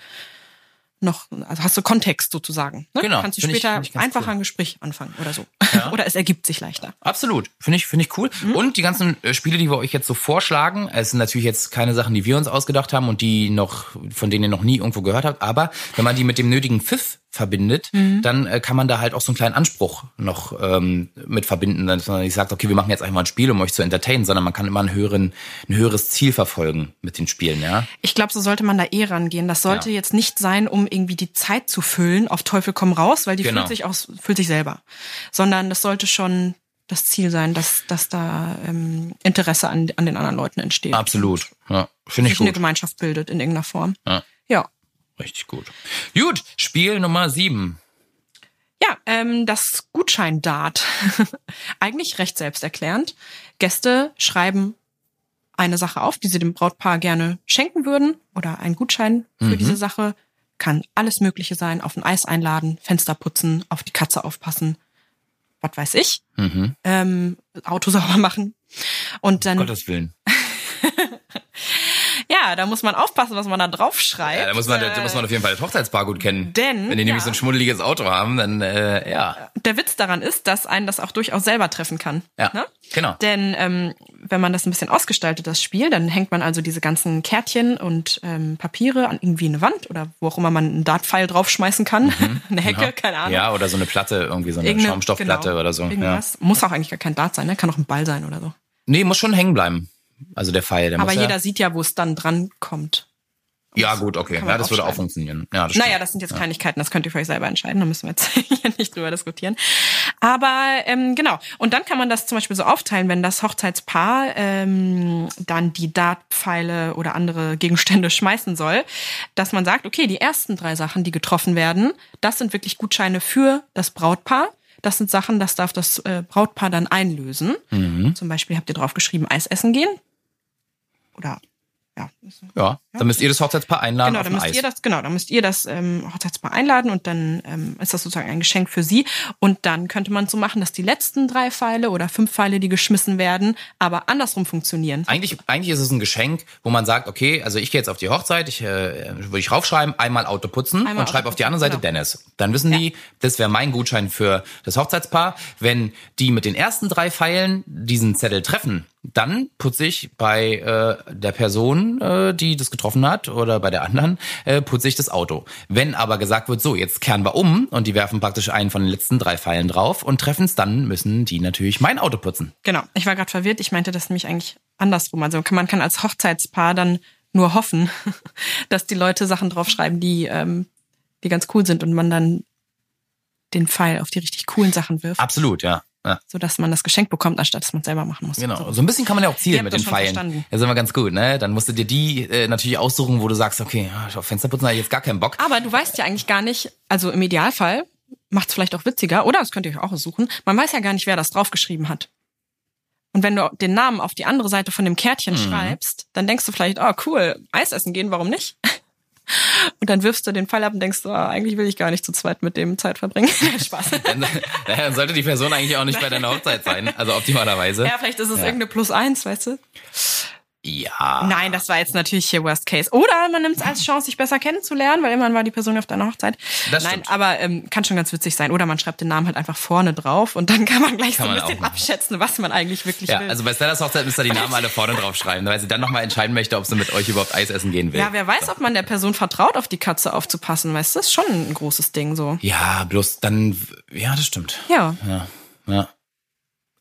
noch, also hast du Kontext sozusagen. Ne? Genau, Kannst du später ich ganz einfach cool. ein Gespräch anfangen oder so. oder es ergibt sich leichter. Absolut. Finde ich, finde ich cool. Mhm. Und die ganzen äh, Spiele, die wir euch jetzt so vorschlagen, es sind natürlich jetzt keine Sachen, die wir uns ausgedacht haben und die noch, von denen ihr noch nie irgendwo gehört habt. Aber wenn man die mit dem nötigen Pfiff verbindet, Mhm. dann äh, kann man da halt auch so einen kleinen Anspruch noch ähm, mit verbinden, dass man nicht sagt, okay, wir machen jetzt einfach mal ein Spiel, um euch zu entertainen, sondern man kann immer einen höheren, ein höheres Ziel verfolgen mit den Spielen, ja. Ich glaube, so sollte man da eh rangehen. Das sollte Ja. jetzt nicht sein, um irgendwie die Zeit zu füllen, auf Teufel komm raus, weil die Genau. fühlt sich aus, fühlt sich selber. Sondern das sollte schon das Ziel sein, dass, dass da ähm, Interesse an, an den anderen Leuten entsteht. Absolut. Ja, finde ich Sich eine gut. Gemeinschaft bildet in irgendeiner Form. Ja. Ja. Richtig gut. Gut, Spiel Nummer sieben. Ja, ähm, das Gutschein-Dart. Eigentlich recht selbsterklärend. Gäste schreiben eine Sache auf, die sie dem Brautpaar gerne schenken würden oder einen Gutschein für Mhm. diese Sache. Kann alles Mögliche sein. Auf ein Eis einladen, Fenster putzen, auf die Katze aufpassen, was weiß ich. Mhm. Ähm, Auto sauber machen. Und dann, Gottes Willen. Ja, da muss man aufpassen, was man da draufschreibt. Ja, da muss man, da Äh, muss man auf jeden Fall das Hochzeitspaar gut kennen. Denn, Wenn die nämlich ja. so ein schmuddeliges Auto haben, dann, äh, ja. der Witz daran ist, dass einen das auch durchaus selber treffen kann. Ja, Ne? genau. Denn ähm, wenn man das ein bisschen ausgestaltet, das Spiel, dann hängt man also diese ganzen Kärtchen und ähm, Papiere an irgendwie eine Wand oder wo auch immer man einen Dartpfeil draufschmeißen kann. eine Hecke, Mhm. Ja. keine Ahnung. Ja, oder so eine Platte, irgendwie so eine Irgendeine- Schaumstoffplatte genau, oder so. Ja. Irgendwas. Muss auch eigentlich gar kein Dart sein, ne? Kann auch ein Ball sein oder so. Nee, muss schon hängen bleiben. Also der Pfeil, der Aber muss jeder ja, sieht ja, wo es dann dran kommt. Ja, gut, okay. Ja, das würde auch funktionieren. Ja, das Naja, das sind jetzt Kleinigkeiten, das könnt ihr für euch selber entscheiden, da müssen wir jetzt hier nicht drüber diskutieren. Aber ähm, genau, und dann kann man das zum Beispiel so aufteilen, wenn das Hochzeitspaar ähm, dann die Dartpfeile oder andere Gegenstände schmeißen soll, dass man sagt, okay, die ersten drei Sachen, die getroffen werden, das sind wirklich Gutscheine für das Brautpaar. Das sind Sachen, das darf das äh, Brautpaar dann einlösen. Mhm. Zum Beispiel habt ihr drauf geschrieben, Eis essen gehen. Oder ja, Ja, dann müsst ihr das Hochzeitspaar einladen Genau, auf dann müsst Eis. ihr das, genau, dann müsst ihr das ähm, Hochzeitspaar einladen und dann ähm, ist das sozusagen ein Geschenk für sie. Und dann könnte man so machen, dass die letzten drei Pfeile oder fünf Pfeile, die geschmissen werden, aber andersrum funktionieren. Eigentlich, eigentlich ist es ein Geschenk, wo man sagt, okay, also ich gehe jetzt auf die Hochzeit, ich äh, würde ich raufschreiben, einmal Auto putzen Einmal und schreibe auf die andere Seite genau. Dennis. Dann wissen die, das wäre mein Gutschein für das Hochzeitspaar. Wenn die mit den ersten drei Pfeilen diesen Zettel treffen, dann putze ich bei äh, der Person, äh, die das getroffen hat, oder bei der anderen, äh, putze ich das Auto. Wenn aber gesagt wird, so, jetzt kehren wir um und die werfen praktisch einen von den letzten drei Pfeilen drauf und treffen es, dann müssen die natürlich mein Auto putzen. Genau, ich war gerade verwirrt. Ich meinte das nämlich eigentlich andersrum. Also man kann als Hochzeitspaar dann nur hoffen, dass die Leute Sachen draufschreiben, die, ähm, die ganz cool sind und man dann den Pfeil auf die richtig coolen Sachen wirft, Absolut, ja. Ja. sodass man das Geschenk bekommt, anstatt dass man es selber machen muss. Genau. So. So ein bisschen kann man ja auch zielen mit den Pfeilen. verstanden. Das ist immer ganz gut, ne? Dann musst du dir die äh, natürlich aussuchen, wo du sagst, okay, auf Fensterputzen habe ich jetzt gar keinen Bock. Aber du weißt ja eigentlich gar nicht, also im Idealfall macht es vielleicht auch witziger, oder das könnt ihr euch auch aussuchen, man weiß ja gar nicht, wer das draufgeschrieben hat. Und wenn du den Namen auf die andere Seite von dem Kärtchen schreibst, dann denkst du vielleicht, oh cool, Eis essen gehen, warum nicht? Und dann wirfst du den Pfeil ab und denkst, oh, eigentlich will ich gar nicht zu zweit mit dem Zeit verbringen. Spaß. Dann, naja, dann sollte die Person eigentlich auch nicht bei deiner Hochzeit sein. Also optimalerweise. Ja, vielleicht ist es irgendeine Plus eins, weißt du? Ja. Nein, das war jetzt natürlich hier Worst Case. Oder man nimmt es als Chance, sich besser kennenzulernen, weil immerhin war die Person auf deiner Hochzeit. Das Nein, stimmt. aber ähm, kann schon ganz witzig sein. Oder man schreibt den Namen halt einfach vorne drauf und dann kann man gleich Kann so ein bisschen abschätzen, was man eigentlich wirklich Ja, will. also bei Stellas Hochzeit müsst ihr die Namen alle vorne drauf schreiben, weil sie dann nochmal entscheiden möchte, ob sie mit euch überhaupt Eis essen gehen will. ja, wer weiß, ob man der Person vertraut, auf die Katze aufzupassen, weißt du? Das ist schon ein großes Ding so. Ja, bloß dann, ja, das stimmt. Ja. Ja, ja.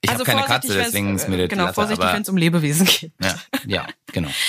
Ich habe keine Katze, deswegen ist mir das Genau, Latte, vorsichtig, wenn es um Lebewesen geht. ja, ja, genau.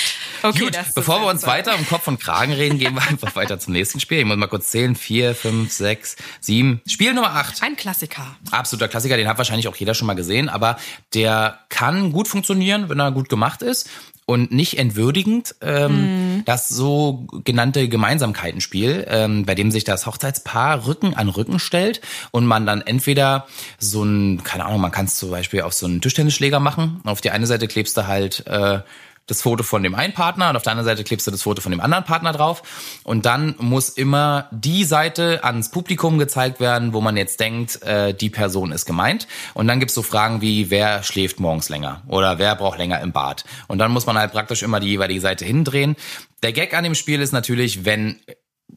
Okay, Gut, bevor wir uns äh, weiter um Kopf und Kragen reden, gehen wir einfach weiter zum nächsten Spiel. Ich muss mal kurz zählen. Vier, fünf, sechs, sieben. Spiel Nummer acht. Ein Klassiker. Absoluter Klassiker, den hat wahrscheinlich auch jeder schon mal gesehen, aber der kann gut funktionieren, wenn er gut gemacht ist und nicht entwürdigend. Ähm, Das so genannte Gemeinsamkeitenspiel, ähm, bei dem sich das Hochzeitspaar Rücken an Rücken stellt und man dann entweder so ein, keine Ahnung, man kann es zum Beispiel auf so einen Tischtennisschläger machen. Auf die eine Seite klebst du halt äh, das Foto von dem einen Partner und auf der anderen Seite klebst du das Foto von dem anderen Partner drauf. Und dann muss immer die Seite ans Publikum gezeigt werden, wo man jetzt denkt, äh, die Person ist gemeint. Und dann gibt's so Fragen wie, wer schläft morgens länger oder wer braucht länger im Bad. Und dann muss man halt praktisch immer die jeweilige Seite hindrehen. Der Gag an dem Spiel ist natürlich, wenn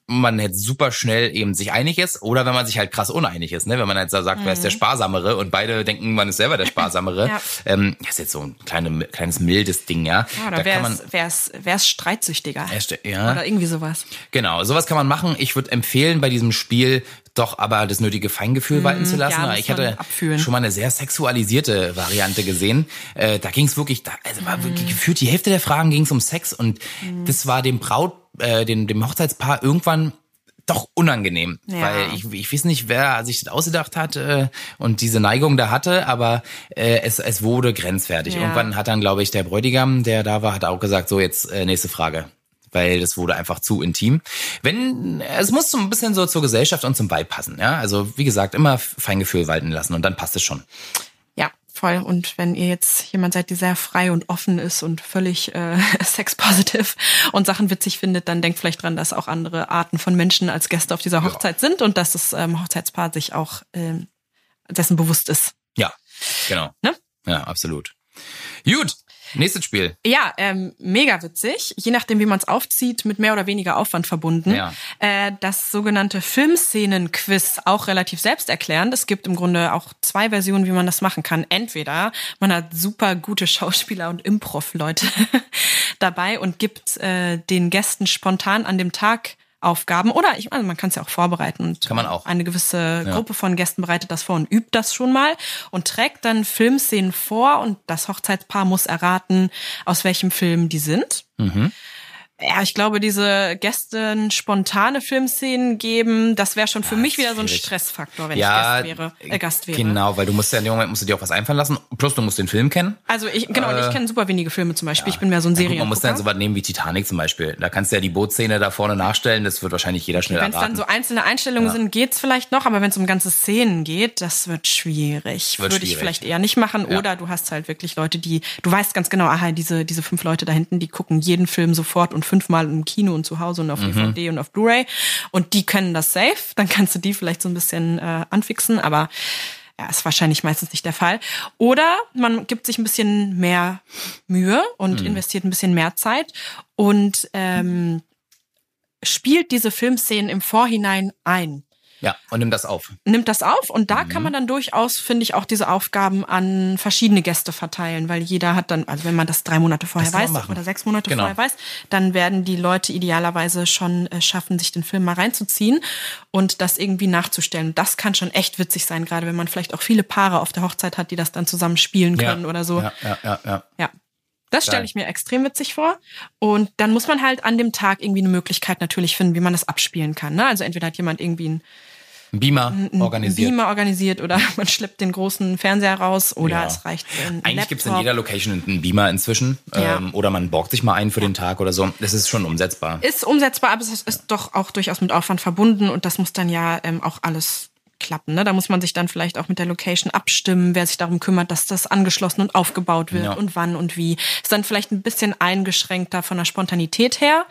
man jetzt super schnell eben sich einig ist oder wenn man sich halt krass uneinig ist, ne? Wenn man halt so sagt, wer ist der Sparsamere und beide denken, man ist selber der Sparsamere. Mhm. Ja. ähm, das ist jetzt so ein kleine, kleines mildes Ding, ja. Ja, oder da wer kann man ist, wer, ist, wer ist streitsüchtiger? Ja. Oder irgendwie sowas. Genau, sowas kann man machen. Ich würde empfehlen, bei diesem Spiel doch aber das nötige Feingefühl walten zu lassen. Mhm. ja, ich hatte abfühlen. schon mal eine sehr sexualisierte Variante gesehen. Äh, da ging es wirklich, da, also war Mhm. wirklich gefühlt die Hälfte der Fragen ging es um Sex und das war dem Braut, äh, dem, dem Hochzeitspaar irgendwann doch unangenehm, Ja. weil ich, ich weiß nicht, wer sich das ausgedacht hat äh, und diese Neigung da hatte, aber äh, es, es wurde grenzwertig. Ja. Irgendwann hat dann, glaube ich, der Bräutigam, der da war, hat auch gesagt, so jetzt äh, nächste Frage. weil das wurde einfach zu intim. Wenn es muss so ein bisschen so zur Gesellschaft und zum Vibe passen, ja? Also wie gesagt, immer Feingefühl walten lassen und dann passt es schon. Voll. Und wenn ihr jetzt jemand seid, der sehr frei und offen ist und völlig äh, sex-positive und Sachen witzig findet, dann denkt vielleicht dran, dass auch andere Arten von Menschen als Gäste auf dieser Hochzeit ja. sind und dass das ähm, Hochzeitspaar sich auch ähm, dessen bewusst ist. Ja, genau. Ne? Ja, absolut. Gut, Nächstes Spiel. Ja, ähm, mega witzig. Je nachdem, wie man es aufzieht, mit mehr oder weniger Aufwand verbunden. Ja. Äh, das sogenannte Filmszenen-Quiz, auch relativ selbsterklärend. Es gibt im Grunde auch zwei Versionen, wie man das machen kann. Entweder man hat super gute Schauspieler und Improv-Leute dabei und gibt äh, den Gästen spontan an dem Tag Aufgaben oder ich, also man kann es ja auch vorbereiten und kann man auch. eine gewisse ja. Gruppe von Gästen bereitet das vor und übt das schon mal und trägt dann Filmszenen vor und das Hochzeitspaar muss erraten, aus welchem Film die sind. Mhm. Ja, ich glaube, diese Gästen spontane Filmszenen geben, das wäre schon für ja, mich wieder so ein Stressfaktor, wenn ja, ich Gast wäre, äh, Gast wäre. Genau, weil du musst ja in dem Moment musst du dir auch was einfallen lassen. Plus du musst den Film kennen. Also ich genau, äh, ich kenne super wenige Filme zum Beispiel. Ja. Ich bin mehr so ein Serien. Man muss dann so was nehmen wie Titanic zum Beispiel. Da kannst du ja die Bootszene da vorne nachstellen. Das wird wahrscheinlich jeder schnell Wenn es dann so einzelne Einstellungen sind, geht's vielleicht noch. Aber wenn es um ganze Szenen geht, das wird schwierig. Wird Würde schwierig. ich vielleicht eher nicht machen. Oder du hast halt wirklich Leute, die du weißt ganz genau, aha, diese diese fünf Leute da hinten, die gucken jeden Film sofort und fünfmal im Kino und zu Hause und auf mhm. DVD und auf Blu-ray. Und die können das safe. Dann kannst du die vielleicht so ein bisschen äh, anfixen, aber ja, ist wahrscheinlich meistens nicht der Fall. Oder man gibt sich ein bisschen mehr Mühe und mhm. investiert ein bisschen mehr Zeit und ähm, spielt diese Filmszenen im Vorhinein ein. Ja, und nimmt das auf. Nimmt das auf und da mhm. kann man dann durchaus, finde ich, auch diese Aufgaben an verschiedene Gäste verteilen, weil jeder hat dann, also wenn man das drei Monate vorher weiß oder sechs Monate genau. vorher weiß, dann werden die Leute idealerweise schon äh, schaffen, sich den Film mal reinzuziehen und das irgendwie nachzustellen. Das kann schon echt witzig sein, gerade wenn man vielleicht auch viele Paare auf der Hochzeit hat, die das dann zusammen spielen können ja. oder so. Ja, ja, ja. ja. ja. Das stelle ich mir extrem witzig vor. Und dann muss man halt an dem Tag irgendwie eine Möglichkeit natürlich finden, wie man das abspielen kann. Ne? Also entweder hat jemand irgendwie ein Beamer organisiert. Beamer organisiert oder man schleppt den großen Fernseher raus oder ja. es reicht ein Eigentlich gibt es in jeder Location einen Beamer inzwischen ja. ähm, oder man borgt sich mal einen für ja. den Tag oder so. Das ist schon umsetzbar. Ist umsetzbar, aber es ist doch auch durchaus mit Aufwand verbunden und das muss dann ja ähm, auch alles klappen. Ne? Da muss man sich dann vielleicht auch mit der Location abstimmen, wer sich darum kümmert, dass das angeschlossen und aufgebaut wird ja. und wann und wie. Ist dann vielleicht ein bisschen eingeschränkter von der Spontanität her,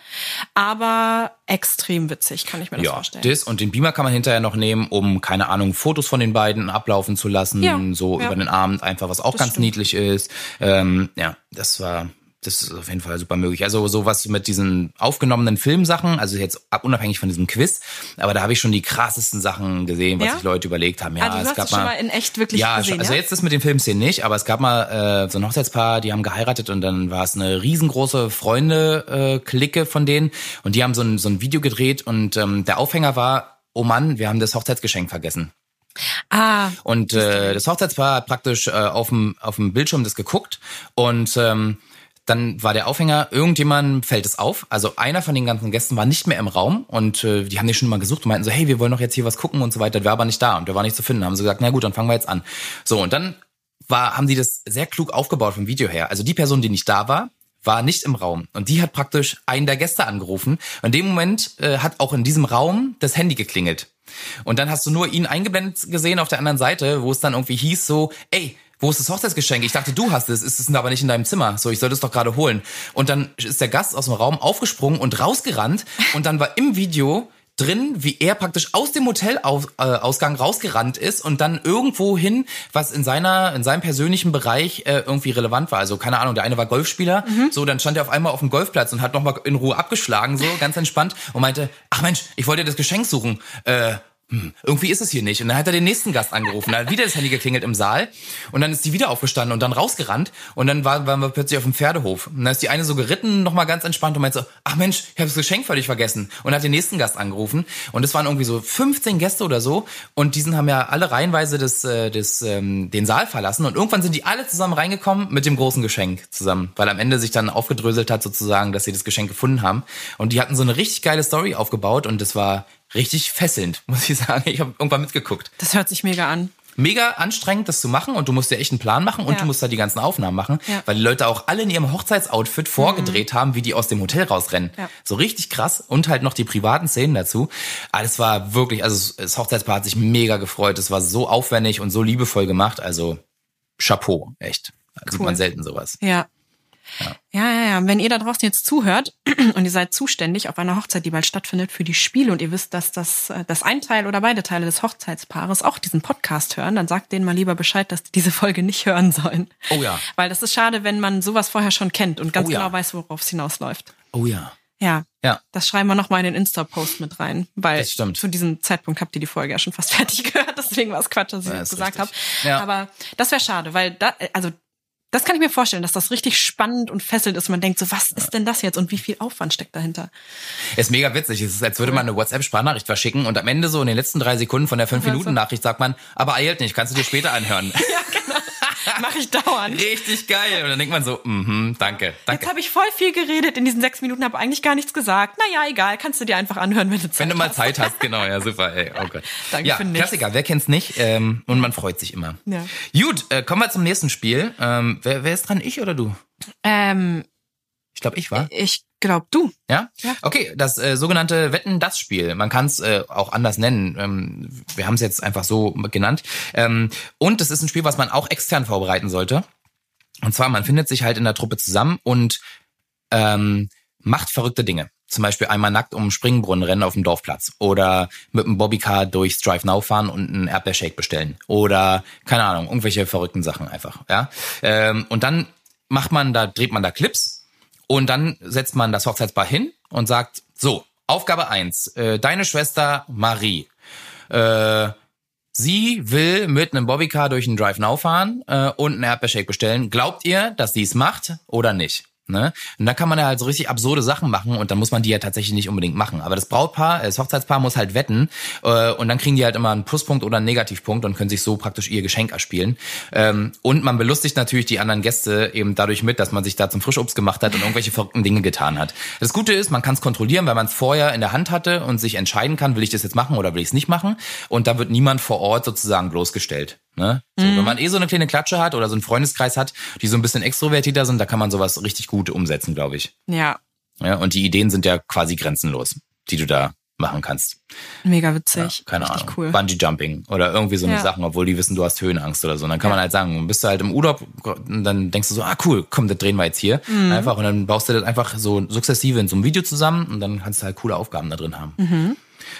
aber extrem witzig, kann ich mir das ja, vorstellen. Das und den Beamer kann man hinterher noch nehmen, um, keine Ahnung, Fotos von den beiden ablaufen zu lassen, ja, so über den Abend einfach, was auch das ganz stimmt. niedlich ist. Ähm, ja, das war das ist auf jeden Fall super möglich. Also sowas mit diesen aufgenommenen Filmsachen, also jetzt unabhängig von diesem Quiz, aber da habe ich schon die krassesten Sachen gesehen, was ja? sich Leute überlegt haben. Ja, also es gab mal, schon mal in echt wirklich ja, gesehen, also ja? jetzt das mit den Filmszenen nicht, aber es gab mal äh, so ein Hochzeitspaar, die haben geheiratet und dann war es eine riesengroße Freunde-Clique äh, von denen und die haben so ein, so ein Video gedreht und ähm, der Aufhänger war, oh Mann, wir haben das Hochzeitsgeschenk vergessen. Ah. Und äh, das Hochzeitspaar hat praktisch äh, auf dem auf dem Bildschirm das geguckt und ähm, dann war der Aufhänger, irgendjemand fällt es auf. Also einer von den ganzen Gästen war nicht mehr im Raum und äh, die haben den schon mal gesucht und meinten so, hey, wir wollen doch jetzt hier was gucken und so weiter. Der war aber nicht da und der war nicht zu finden. Haben sie gesagt, na gut, dann fangen wir jetzt an. So, und dann war, haben die das sehr klug aufgebaut vom Video her. Also die Person, die nicht da war, war nicht im Raum. Und die hat praktisch einen der Gäste angerufen. Und in dem Moment äh, hat auch in diesem Raum das Handy geklingelt. Und dann hast du nur ihn eingeblendet gesehen auf der anderen Seite, wo es dann irgendwie hieß so, ey, wo ist das Hochzeitsgeschenk? Ich dachte, du hast es, ist es aber nicht in deinem Zimmer. So, ich sollte es doch gerade holen. Und dann ist der Gast aus dem Raum aufgesprungen und rausgerannt und dann war im Video drin, wie er praktisch aus dem Hotelausgang äh, rausgerannt ist und dann irgendwo hin, was in seiner, in seinem persönlichen Bereich äh, irgendwie relevant war. Also keine Ahnung, der eine war Golfspieler, mhm. so dann stand er auf einmal auf dem Golfplatz und hat nochmal in Ruhe abgeschlagen, so ganz entspannt und meinte, ach Mensch, ich wollte das Geschenk suchen. Äh, hm, irgendwie ist es hier nicht. Und dann hat er den nächsten Gast angerufen. Da hat wieder das Handy geklingelt im Saal. Und dann ist die wieder aufgestanden und dann rausgerannt. Und dann war, waren wir plötzlich auf dem Pferdehof. Und dann ist die eine so geritten, nochmal ganz entspannt und meinte so, ach Mensch, ich habe das Geschenk völlig vergessen. Und hat den nächsten Gast angerufen. Und es waren irgendwie so 15 Gäste oder so. Und diesen haben ja alle reihenweise das, äh, das, ähm, den Saal verlassen. Und irgendwann sind die alle zusammen reingekommen mit dem großen Geschenk zusammen. Weil am Ende sich dann aufgedröselt hat sozusagen, dass sie das Geschenk gefunden haben. Und die hatten so eine richtig geile Story aufgebaut. Und das war richtig fesselnd, muss ich sagen. Ich habe irgendwann mitgeguckt. Das hört sich mega an. mega anstrengend, das zu machen und du musst dir echt einen Plan machen und Ja. du musst da die ganzen Aufnahmen machen, Ja. weil die Leute auch alle in ihrem Hochzeitsoutfit vorgedreht haben, wie die aus dem Hotel rausrennen. Ja. So richtig krass und halt noch die privaten Szenen dazu. Aber das war wirklich, also das Hochzeitspaar hat sich mega gefreut. Es war so aufwendig und so liebevoll gemacht. Also Chapeau, echt. Sieht Cool. man selten sowas. Ja. Ja, ja, ja. Wenn ihr da draußen jetzt zuhört und ihr seid zuständig auf einer Hochzeit, die bald stattfindet, für die Spiele und ihr wisst, dass das, äh, dass ein Teil oder beide Teile des Hochzeitspaares auch diesen Podcast hören, dann sagt denen mal lieber Bescheid, dass die diese Folge nicht hören sollen. Oh ja. Weil das ist schade, wenn man sowas vorher schon kennt und ganz Oh ja. genau weiß, worauf es hinausläuft. Oh ja. Ja. Ja. Das schreiben wir nochmal in den Insta-Post mit rein, weil Das zu diesem Zeitpunkt habt ihr die Folge ja schon fast fertig gehört, deswegen war es Quatsch, was ich Ja, ist gesagt habe. Ja. Aber das wäre schade, weil da, also das kann ich mir vorstellen, dass das richtig spannend und fesselt ist. Man denkt so, was ist denn das jetzt und wie viel Aufwand steckt dahinter? Ist mega witzig. Es ist, als würde man eine WhatsApp-Sprachnachricht verschicken und am Ende so in den letzten drei Sekunden von der 5-Minuten-Nachricht sagt man, aber eilt nicht, kannst du dir später anhören. Mache ich dauernd. Richtig geil. Und dann denkt man so, mhm, danke, danke. Jetzt habe ich voll viel geredet in diesen sechs Minuten, habe eigentlich gar nichts gesagt. Naja, egal, kannst du dir einfach anhören, wenn du Zeit Wenn du mal hast. Zeit hast, genau, ja, super, ey, oh Gott. Danke ja, für nichts. Klassiker, wer kennt's nicht? Ähm, und man freut sich immer. Ja. Gut, äh, kommen wir zum nächsten Spiel. Ähm, wer, wer ist dran, ich oder du? Ähm, Ich glaube, ich war. ich glaub du. Ja? Ja. Okay, das äh, sogenannte Wetten-Das-Spiel. Man kann es äh, auch anders nennen. Ähm, wir haben es jetzt einfach so genannt. Ähm, und es ist ein Spiel, was man auch extern vorbereiten sollte. Und zwar, man findet sich halt in der Truppe zusammen und ähm, macht verrückte Dinge. Zum Beispiel einmal nackt um Springbrunnen rennen auf dem Dorfplatz. Oder mit einem Bobbycar durchs Drive Now fahren und einen Erdbeershake bestellen. Oder, keine Ahnung, irgendwelche verrückten Sachen einfach. Ja. Ähm, und dann macht man da, dreht man da Clips und dann setzt man das Hochzeitspaar hin und sagt, so, Aufgabe eins: äh, deine Schwester Marie. Äh, sie will mit einem Bobbycar durch einen Drive Now fahren äh, und einen Erdbeershake bestellen. Glaubt ihr, dass sie es macht oder nicht? Ne? Und da kann man ja halt so richtig absurde Sachen machen und dann muss man die ja tatsächlich nicht unbedingt machen. Aber das Brautpaar, äh, das Hochzeitspaar muss halt wetten äh, und dann kriegen die halt immer einen Pluspunkt oder einen Negativpunkt und können sich so praktisch ihr Geschenk erspielen. Ähm, und man belustigt natürlich die anderen Gäste eben dadurch mit, dass man sich da zum Frischobst gemacht hat und irgendwelche verrückten Dinge getan hat. Das Gute ist, man kann es kontrollieren, weil man es vorher in der Hand hatte und sich entscheiden kann, will ich das jetzt machen oder will ich es nicht machen. Und da wird niemand vor Ort sozusagen bloßgestellt. Ne? So, Wenn man eh so eine kleine Klatsche hat oder so einen Freundeskreis hat, die so ein bisschen extrovertierter sind, da kann man sowas richtig gut umsetzen, glaube ich. Ja, Ja, und die Ideen sind ja quasi grenzenlos, die du da machen kannst. mega Ja, witzig. keine Richtig Ahnung. cool. Bungee Jumping oder irgendwie so eine Ja. Sachen, obwohl die wissen, du hast Höhenangst oder so. Und dann kann man halt sagen, bist du halt im Urlaub und dann denkst du so, ah cool, komm, das drehen wir jetzt hier. Mhm. Einfach und dann baust du das einfach so sukzessive in so einem Video zusammen und dann kannst du halt coole Aufgaben da drin haben.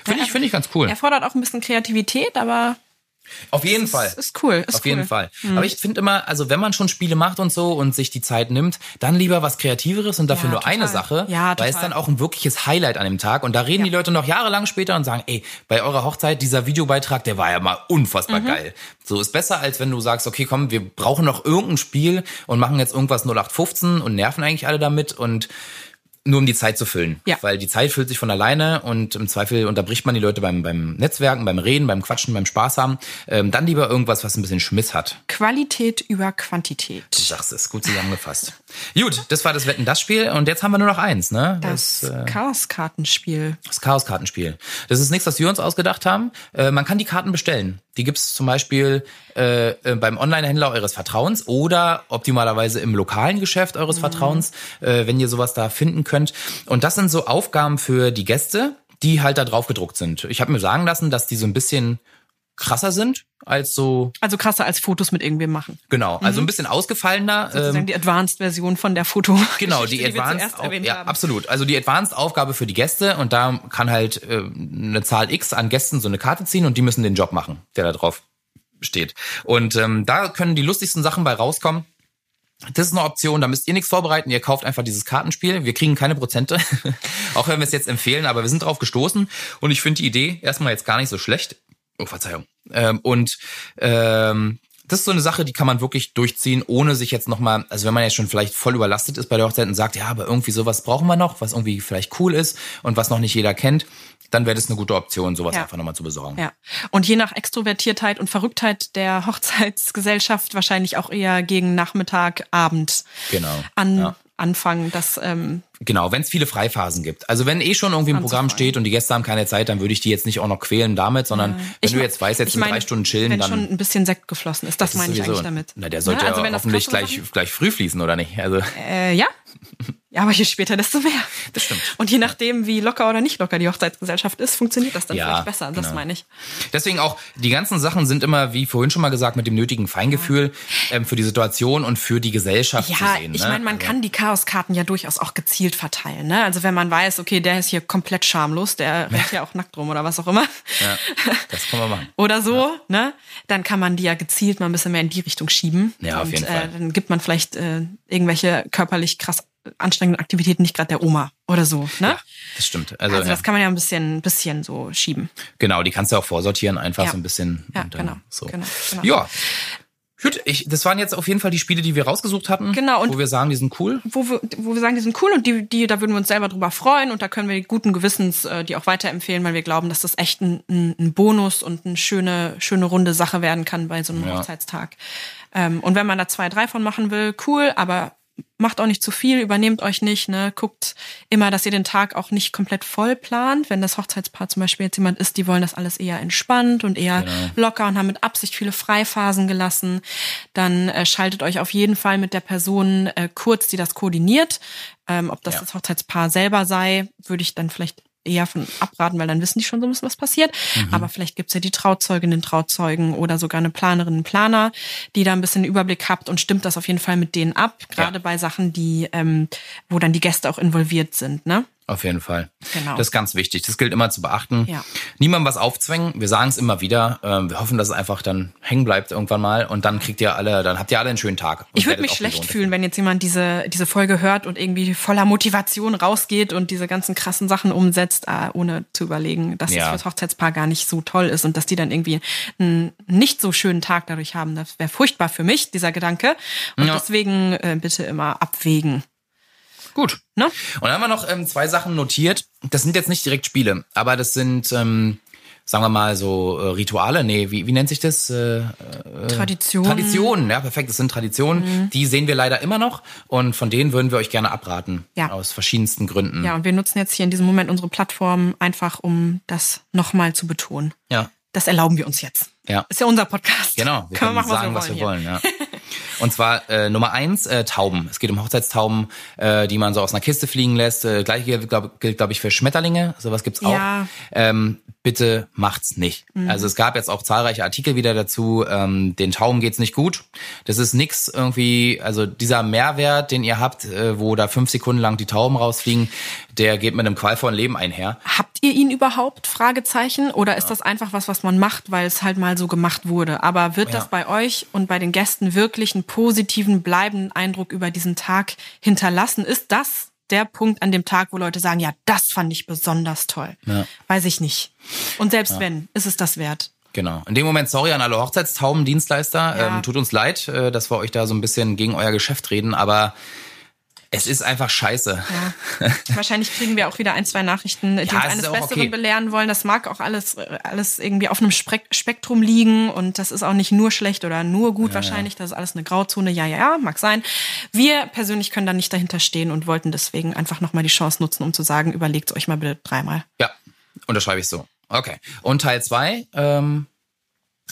Finde ich, finde ich ganz cool. Erfordert auch ein bisschen Kreativität, aber Auf jeden Fall. ist cool. Ist Auf cool. jeden Fall. Mhm. Aber ich finde immer, also wenn man schon Spiele macht und so und sich die Zeit nimmt, dann lieber was Kreativeres und dafür Ja, nur total. eine Sache, Ja, weil es total. dann auch ein wirkliches Highlight an dem Tag und da reden die Leute noch jahrelang später und sagen, ey, bei eurer Hochzeit, dieser Videobeitrag, der war ja mal unfassbar Mhm. geil. So ist besser, als wenn du sagst, okay, komm, wir brauchen noch irgendein Spiel und machen jetzt irgendwas 0815 und nerven eigentlich alle damit und nur um die Zeit zu füllen. Ja. Weil die Zeit füllt sich von alleine und im Zweifel unterbricht man die Leute beim, beim Netzwerken, beim Reden, beim Quatschen, beim Spaß haben. Ähm, dann lieber irgendwas, was ein bisschen Schmiss hat. Qualität über Quantität. Du sagst es, gut zusammengefasst. Gut, das war das Wetten, das Spiel und jetzt haben wir nur noch eins, ne? Das äh, Chaos-Kartenspiel. das Chaos-Kartenspiel. Das ist nichts, was wir uns ausgedacht haben. Äh, man kann die Karten bestellen. Die gibt's zum Beispiel äh, äh, beim Online-Händler eures Vertrauens oder optimalerweise im lokalen Geschäft eures Vertrauens, äh, wenn ihr sowas da finden könnt. Und das sind so Aufgaben für die Gäste, die halt da drauf gedruckt sind. Ich habe mir sagen lassen, dass die so ein bisschen krasser sind als so, Also krasser als Fotos mit irgendwem machen. genau, also ein bisschen ausgefallener. Sozusagen ähm, die Advanced-Version von der Foto. Genau, die Advanced, erwähnt ja, haben. absolut. Also die Advanced Aufgabe für die Gäste und da kann halt äh, eine Zahl X an Gästen so eine Karte ziehen und die müssen den Job machen, der da drauf steht. Und ähm, da können die lustigsten Sachen bei rauskommen. Das ist eine Option, da müsst ihr nichts vorbereiten, ihr kauft einfach dieses Kartenspiel. Wir kriegen keine Prozente, auch wenn wir es jetzt empfehlen, aber wir sind drauf gestoßen und ich finde die Idee erstmal jetzt gar nicht so schlecht. Oh, Verzeihung. Ähm, und ähm, das ist so eine Sache, die kann man wirklich durchziehen, ohne sich jetzt nochmal, also wenn man jetzt schon vielleicht voll überlastet ist bei der Hochzeit und sagt, ja, aber irgendwie sowas brauchen wir noch, was irgendwie vielleicht cool ist und was noch nicht jeder kennt, dann wäre das eine gute Option, sowas Ja. einfach nochmal zu besorgen. Ja. Und je nach Extrovertiertheit und Verrücktheit der Hochzeitsgesellschaft wahrscheinlich auch eher gegen Nachmittag, Abend Genau. an, Ja. anfangen. Das ähm, Genau, wenn es viele Freiphasen gibt. Also wenn eh schon irgendwie ein Programm steht und die Gäste haben keine Zeit, dann würde ich die jetzt nicht auch noch quälen damit, sondern wenn Ich du mein- jetzt weißt, jetzt ich sind meine, drei Stunden chillen, wenn dann schon ein bisschen Sekt geflossen ist, das, meine ich eigentlich damit. Na, der sollte Ne? Also ja wenn das hoffentlich gleich, gleich früh fließen, oder nicht? Also Äh, ja. Ja, aber je später, desto mehr. Das stimmt. Und je nachdem, wie locker oder nicht locker die Hochzeitsgesellschaft ist, funktioniert das dann Ja, vielleicht besser. Das genau. meine ich. Deswegen auch, die ganzen Sachen sind immer, wie vorhin schon mal gesagt, mit dem nötigen Feingefühl ähm, für die Situation und für die Gesellschaft zu Ja, sehen. ich ne? meine, man also, kann die Chaoskarten ja durchaus auch gezielt verteilen. Ne? Also wenn man weiß, okay, der ist hier komplett schamlos, der rennt ja auch nackt rum oder was auch immer. Ja, das kann man machen. Oder so, ne? Dann kann man die ja gezielt mal ein bisschen mehr in die Richtung schieben. Ja, auf Und, jeden äh, Fall. Dann gibt man vielleicht äh, irgendwelche körperlich krass anstrengenden Aktivitäten nicht gerade der Oma oder so, ne? Ja, das stimmt. Also, Also ja, das kann man ja ein bisschen, bisschen so schieben. genau, die kannst du auch vorsortieren, einfach Ja. so ein bisschen. Ja, und dann genau, So. genau, genau. Ja. Gut, ich, das waren jetzt auf jeden Fall die Spiele, die wir rausgesucht hatten. Genau, und- wo wir sagen, die sind cool. wo wir, wo wir sagen, die sind cool und die, die, da würden wir uns selber drüber freuen und da können wir guten Gewissens äh, die auch weiterempfehlen, weil wir glauben, dass das echt ein, ein, ein Bonus und eine schöne, schöne runde Sache werden kann bei so einem Ja. Hochzeitstag. Ähm, und wenn man da zwei, drei von machen will, cool, aber macht auch nicht zu viel, übernehmt euch nicht, ne? Guckt immer, dass ihr den Tag auch nicht komplett voll plant. Wenn das Hochzeitspaar zum Beispiel jetzt jemand ist, die wollen das alles eher entspannt und eher locker und haben mit Absicht viele Freiphasen gelassen, dann äh, schaltet euch auf jeden Fall mit der Person äh, kurz, die das koordiniert. Ähm, ob das Ja. das Hochzeitspaar selber sei, würde ich dann vielleicht eher von abraten, weil dann wissen die schon so ein bisschen, was passiert. Mhm. Aber vielleicht gibt's ja die Trauzeugin, den Trauzeugen oder sogar eine Planerin, einen Planer, die da ein bisschen Überblick habt und stimmt das auf jeden Fall mit denen ab, gerade Ja. bei Sachen, die, ähm, wo dann die Gäste auch involviert sind, ne? Auf jeden Fall. Genau. Das ist ganz wichtig. Das gilt immer zu beachten. Ja. Niemandem was aufzwängen. Wir sagen es immer wieder. Ähm, wir hoffen, dass es einfach dann hängen bleibt irgendwann mal und dann kriegt ihr alle, dann habt ihr alle einen schönen Tag. Ich würde mich schlecht fühlen, wenn jetzt jemand diese, diese Folge hört und irgendwie voller Motivation rausgeht und diese ganzen krassen Sachen umsetzt, äh, ohne zu überlegen, dass Ja. es fürs Hochzeitspaar gar nicht so toll ist und dass die dann irgendwie einen nicht so schönen Tag dadurch haben. Das wäre furchtbar für mich, dieser Gedanke. Und Ja. deswegen äh, bitte immer abwägen. Gut. Ne? Und dann haben wir noch ähm, zwei Sachen notiert. Das sind jetzt nicht direkt Spiele, aber das sind, ähm, sagen wir mal, so äh, Rituale. Nee, wie, wie nennt sich das? Äh, Tradition. Traditionen, ja, perfekt. Das sind Traditionen. Mhm. Die sehen wir leider immer noch und von denen würden wir euch gerne abraten. Ja. Aus verschiedensten Gründen. Ja, und wir nutzen jetzt hier in diesem Moment unsere Plattform einfach, um das nochmal zu betonen. Ja. Das erlauben wir uns jetzt. Ja. Ist ja unser Podcast. Genau, wir können können, wir machen, sagen, was wir hier. wollen. Ja. Und zwar äh, Nummer eins, äh, Tauben. Es geht um Hochzeitstauben, äh, die man so aus einer Kiste fliegen lässt. Äh, Gleiche gilt, glaube glaub ich, für Schmetterlinge. Sowas gibt's auch. Ja. Ähm, bitte macht's nicht. Also es gab jetzt auch zahlreiche Artikel wieder dazu. Ähm, den Tauben geht's nicht gut. Das ist nix irgendwie, also dieser Mehrwert, den ihr habt, äh, wo da fünf Sekunden lang die Tauben rausfliegen, der geht mit einem qualvollen Leben einher. Habt ihr ihn überhaupt? Fragezeichen. Oder ist das einfach was, was man macht, weil es halt mal so gemacht wurde? Aber wird Ja. das bei euch und bei den Gästen wirklich einen positiven, bleibenden Eindruck über diesen Tag hinterlassen? Ist das der Punkt an dem Tag, wo Leute sagen, ja, das fand ich besonders toll? Ja. Weiß ich nicht. Und selbst wenn, ist es das wert? Genau. In dem Moment sorry an alle Hochzeitstaubendienstleister. Ja. Ähm, tut uns leid, äh, dass wir euch da so ein bisschen gegen euer Geschäft reden, aber es ist einfach scheiße. Ja. Wahrscheinlich kriegen wir auch wieder ein, zwei Nachrichten, die Ja, uns es eines Besseren okay. belehren wollen. Das mag auch alles, alles irgendwie auf einem Spek Spektrum liegen und das ist auch nicht nur schlecht oder nur gut wahrscheinlich. Das ist alles eine Grauzone. Ja, ja, ja, mag sein. Wir persönlich können da nicht dahinter stehen und wollten deswegen einfach nochmal die Chance nutzen, um zu sagen, überlegt euch mal bitte dreimal. Ja, unterschreibe ich so. Okay. Und Teil zwei, ähm,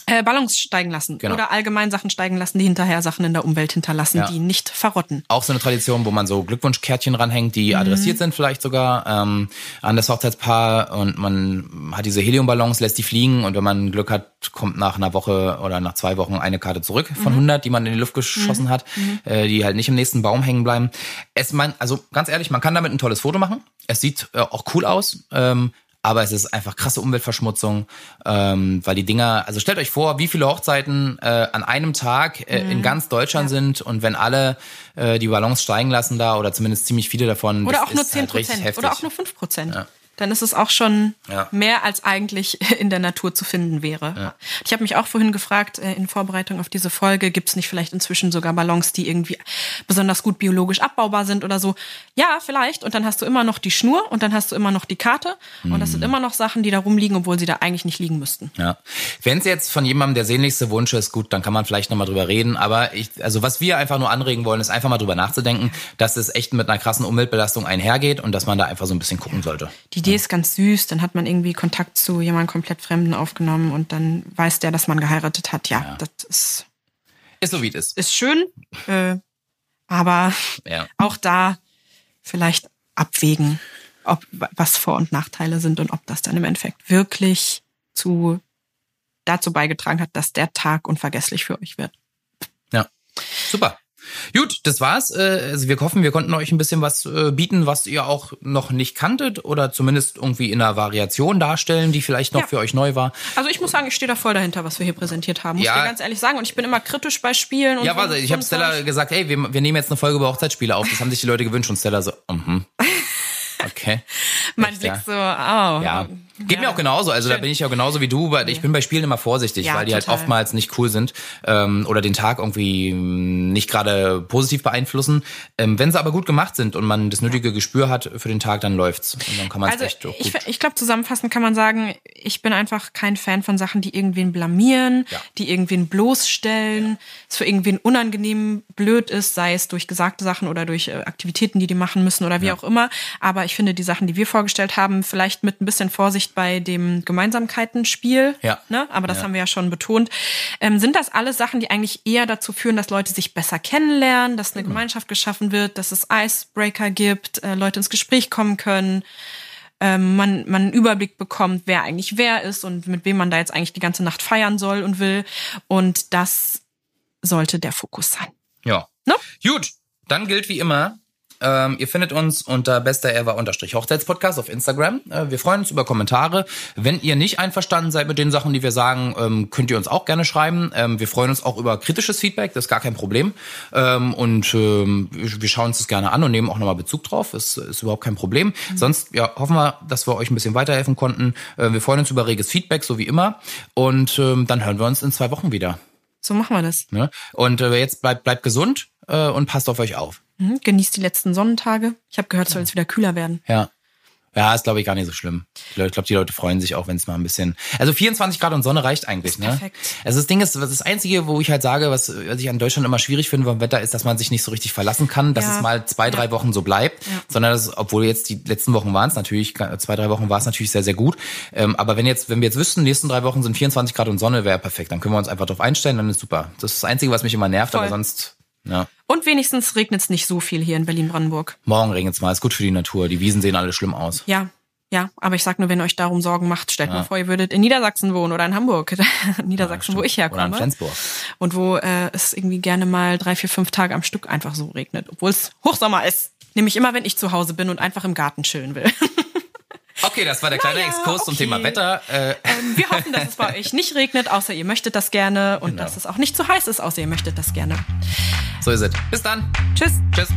Äh, Ballons steigen lassen Genau. oder allgemein Sachen steigen lassen, die hinterher Sachen in der Umwelt hinterlassen, Ja. die nicht verrotten. auch so eine Tradition, wo man so Glückwunschkärtchen ranhängt, die adressiert sind vielleicht sogar ähm, an das Hochzeitspaar und man hat diese Heliumballons, lässt die fliegen und wenn man Glück hat, kommt nach einer Woche oder nach zwei Wochen eine Karte zurück von 100, die man in die Luft geschossen hat, äh, die halt nicht im nächsten Baum hängen bleiben. Es man, also ganz ehrlich, man kann damit ein tolles Foto machen. Es sieht äh, auch cool aus. Ähm, aber es ist einfach krasse Umweltverschmutzung, ähm, weil die Dinger, also stellt euch vor, wie viele Hochzeiten äh, an einem Tag äh, Mhm. in ganz Deutschland sind und wenn alle äh, die Ballons steigen lassen da oder zumindest ziemlich viele davon, Oder auch nur ist 10 halt Prozent oder auch nur 5 Prozent. Ja. Dann ist es auch schon Ja. mehr als eigentlich in der Natur zu finden wäre. Ich habe mich auch vorhin gefragt, äh, in Vorbereitung auf diese Folge, gibt es nicht vielleicht inzwischen sogar Ballons, die irgendwie besonders gut biologisch abbaubar sind oder so? Ja, vielleicht. Und dann hast du immer noch die Schnur und dann hast du immer noch die Karte. Und das sind Mhm. immer noch Sachen, die da rumliegen, obwohl sie da eigentlich nicht liegen müssten. Ja. Wenn es jetzt von jemandem der sehnlichste Wunsch ist, gut, dann kann man vielleicht nochmal drüber reden. Aber ich, also was wir einfach nur anregen wollen, ist einfach mal drüber nachzudenken, dass es echt mit einer krassen Umweltbelastung einhergeht und dass man da einfach so ein bisschen gucken sollte. Die Idee ist ganz süß, dann hat man irgendwie Kontakt zu jemandem komplett Fremden aufgenommen und dann weiß der, dass man geheiratet hat. Ja, das ist, Ist so wie es ist. ist schön, äh, aber Ja. auch da vielleicht abwägen, ob was Vor- und Nachteile sind und ob das dann im Endeffekt wirklich zu dazu beigetragen hat, dass der Tag unvergesslich für euch wird. Ja. Super. Gut, das war's. Äh, Also wir hoffen, wir konnten euch ein bisschen was äh, bieten, was ihr auch noch nicht kanntet oder zumindest irgendwie in einer Variation darstellen, die vielleicht noch Ja. für euch neu war. Also ich muss sagen, ich stehe da voll dahinter, was wir hier präsentiert haben. Muss Ja. ich dir ganz ehrlich sagen. Und ich bin immer kritisch bei Spielen. Und Ja, warte, ich habe Stella gesagt, hey, wir, wir nehmen jetzt eine Folge über Hochzeitsspiele auf. Das haben sich die Leute gewünscht und Stella so, mhm. Okay. Mein Echt, Blick ja. so, oh. Ja, geht mir auch genauso. Also da Schön. bin ich ja genauso wie du, weil ich bin bei Spielen immer vorsichtig, Ja, weil die halt total. oftmals nicht cool sind ähm, oder den Tag irgendwie mh, nicht gerade positiv beeinflussen. Ähm, wenn sie aber gut gemacht sind und man das nötige Gespür hat für den Tag, dann läuft's und dann kann man es Also echt ich, ich glaube, zusammenfassend kann man sagen, ich bin einfach kein Fan von Sachen, die irgendwen blamieren, Ja. die irgendwen bloßstellen, es für irgendwen unangenehm blöd ist, sei es durch gesagte Sachen oder durch äh, Aktivitäten, die die machen müssen oder wie auch immer. Aber ich finde die Sachen, die wir vorgestellt haben, vielleicht mit ein bisschen Vorsicht bei dem Gemeinsamkeitenspiel, Ja. ne? aber das Ja. haben wir ja schon betont, ähm, sind das alles Sachen, die eigentlich eher dazu führen, dass Leute sich besser kennenlernen, dass eine Genau. Gemeinschaft geschaffen wird, dass es Icebreaker gibt, äh, Leute ins Gespräch kommen können ähm, man, man einen Überblick bekommt, wer eigentlich wer ist und mit wem man da jetzt eigentlich die ganze Nacht feiern soll und will. Und das sollte der Fokus sein. Ja. Ne? Gut, dann gilt wie immer, ähm, ihr findet uns unter besterever-hochzeitspodcast auf Instagram. Äh, wir freuen uns über Kommentare. Wenn ihr nicht einverstanden seid mit den Sachen, die wir sagen, ähm, könnt ihr uns auch gerne schreiben. Ähm, wir freuen uns auch über kritisches Feedback, das ist gar kein Problem. Ähm, und ähm, wir schauen uns das gerne an und nehmen auch nochmal Bezug drauf. Ist, ist überhaupt kein Problem. Sonst ja, hoffen wir, dass wir euch ein bisschen weiterhelfen konnten. Äh, wir freuen uns über reges Feedback, so wie immer. Und ähm, dann hören wir uns in zwei Wochen wieder. So machen wir das. Ne? Und äh, jetzt bleibt, bleibt gesund äh, und passt auf euch auf. Mhm. Genießt die letzten Sonnentage. Ich habe gehört, es soll jetzt wieder kühler werden. Ja. Ja, ist glaube ich gar nicht so schlimm. Ich glaube, die Leute freuen sich auch, wenn es mal ein bisschen. Also 24 Grad und Sonne reicht eigentlich, ne? perfekt. Also das Ding ist, was das Einzige, wo ich halt sage, was, was ich an Deutschland immer schwierig finde beim Wetter, ist, dass man sich nicht so richtig verlassen kann, dass Ja. es mal zwei, drei Ja. Wochen so bleibt. Ja. Sondern dass, obwohl jetzt die letzten Wochen waren es natürlich, zwei, drei Wochen war es natürlich sehr, sehr gut. Ähm, aber wenn jetzt, wenn wir jetzt wüssten, die nächsten drei Wochen sind 24 Grad und Sonne, wäre perfekt. Dann können wir uns einfach darauf einstellen, dann ist super. Das ist das Einzige, was mich immer nervt, Voll. aber sonst, ja. Und wenigstens regnet es nicht so viel hier in Berlin-Brandenburg. Morgen regnet's mal, ist gut für die Natur. Die Wiesen sehen alle schlimm aus. Ja, ja, aber ich sag nur, wenn ihr euch darum Sorgen macht, stellt mal vor, ihr würdet in Niedersachsen wohnen oder in Hamburg. Niedersachsen, wo ich Oder in herkomme. Flensburg. Und wo äh, es irgendwie gerne mal drei, vier, fünf Tage am Stück einfach so regnet, obwohl es Hochsommer ist. Nämlich immer, wenn ich zu Hause bin und einfach im Garten chillen will. Okay, das war der kleine Naja, Exkurs zum okay. Thema Wetter. Äh, Ähm, wir hoffen, dass es bei euch nicht regnet, außer ihr möchtet das gerne. Und Genau. dass es auch nicht zu heiß ist, außer ihr möchtet das gerne. so ist es. Bis dann. Tschüss. Tschüss.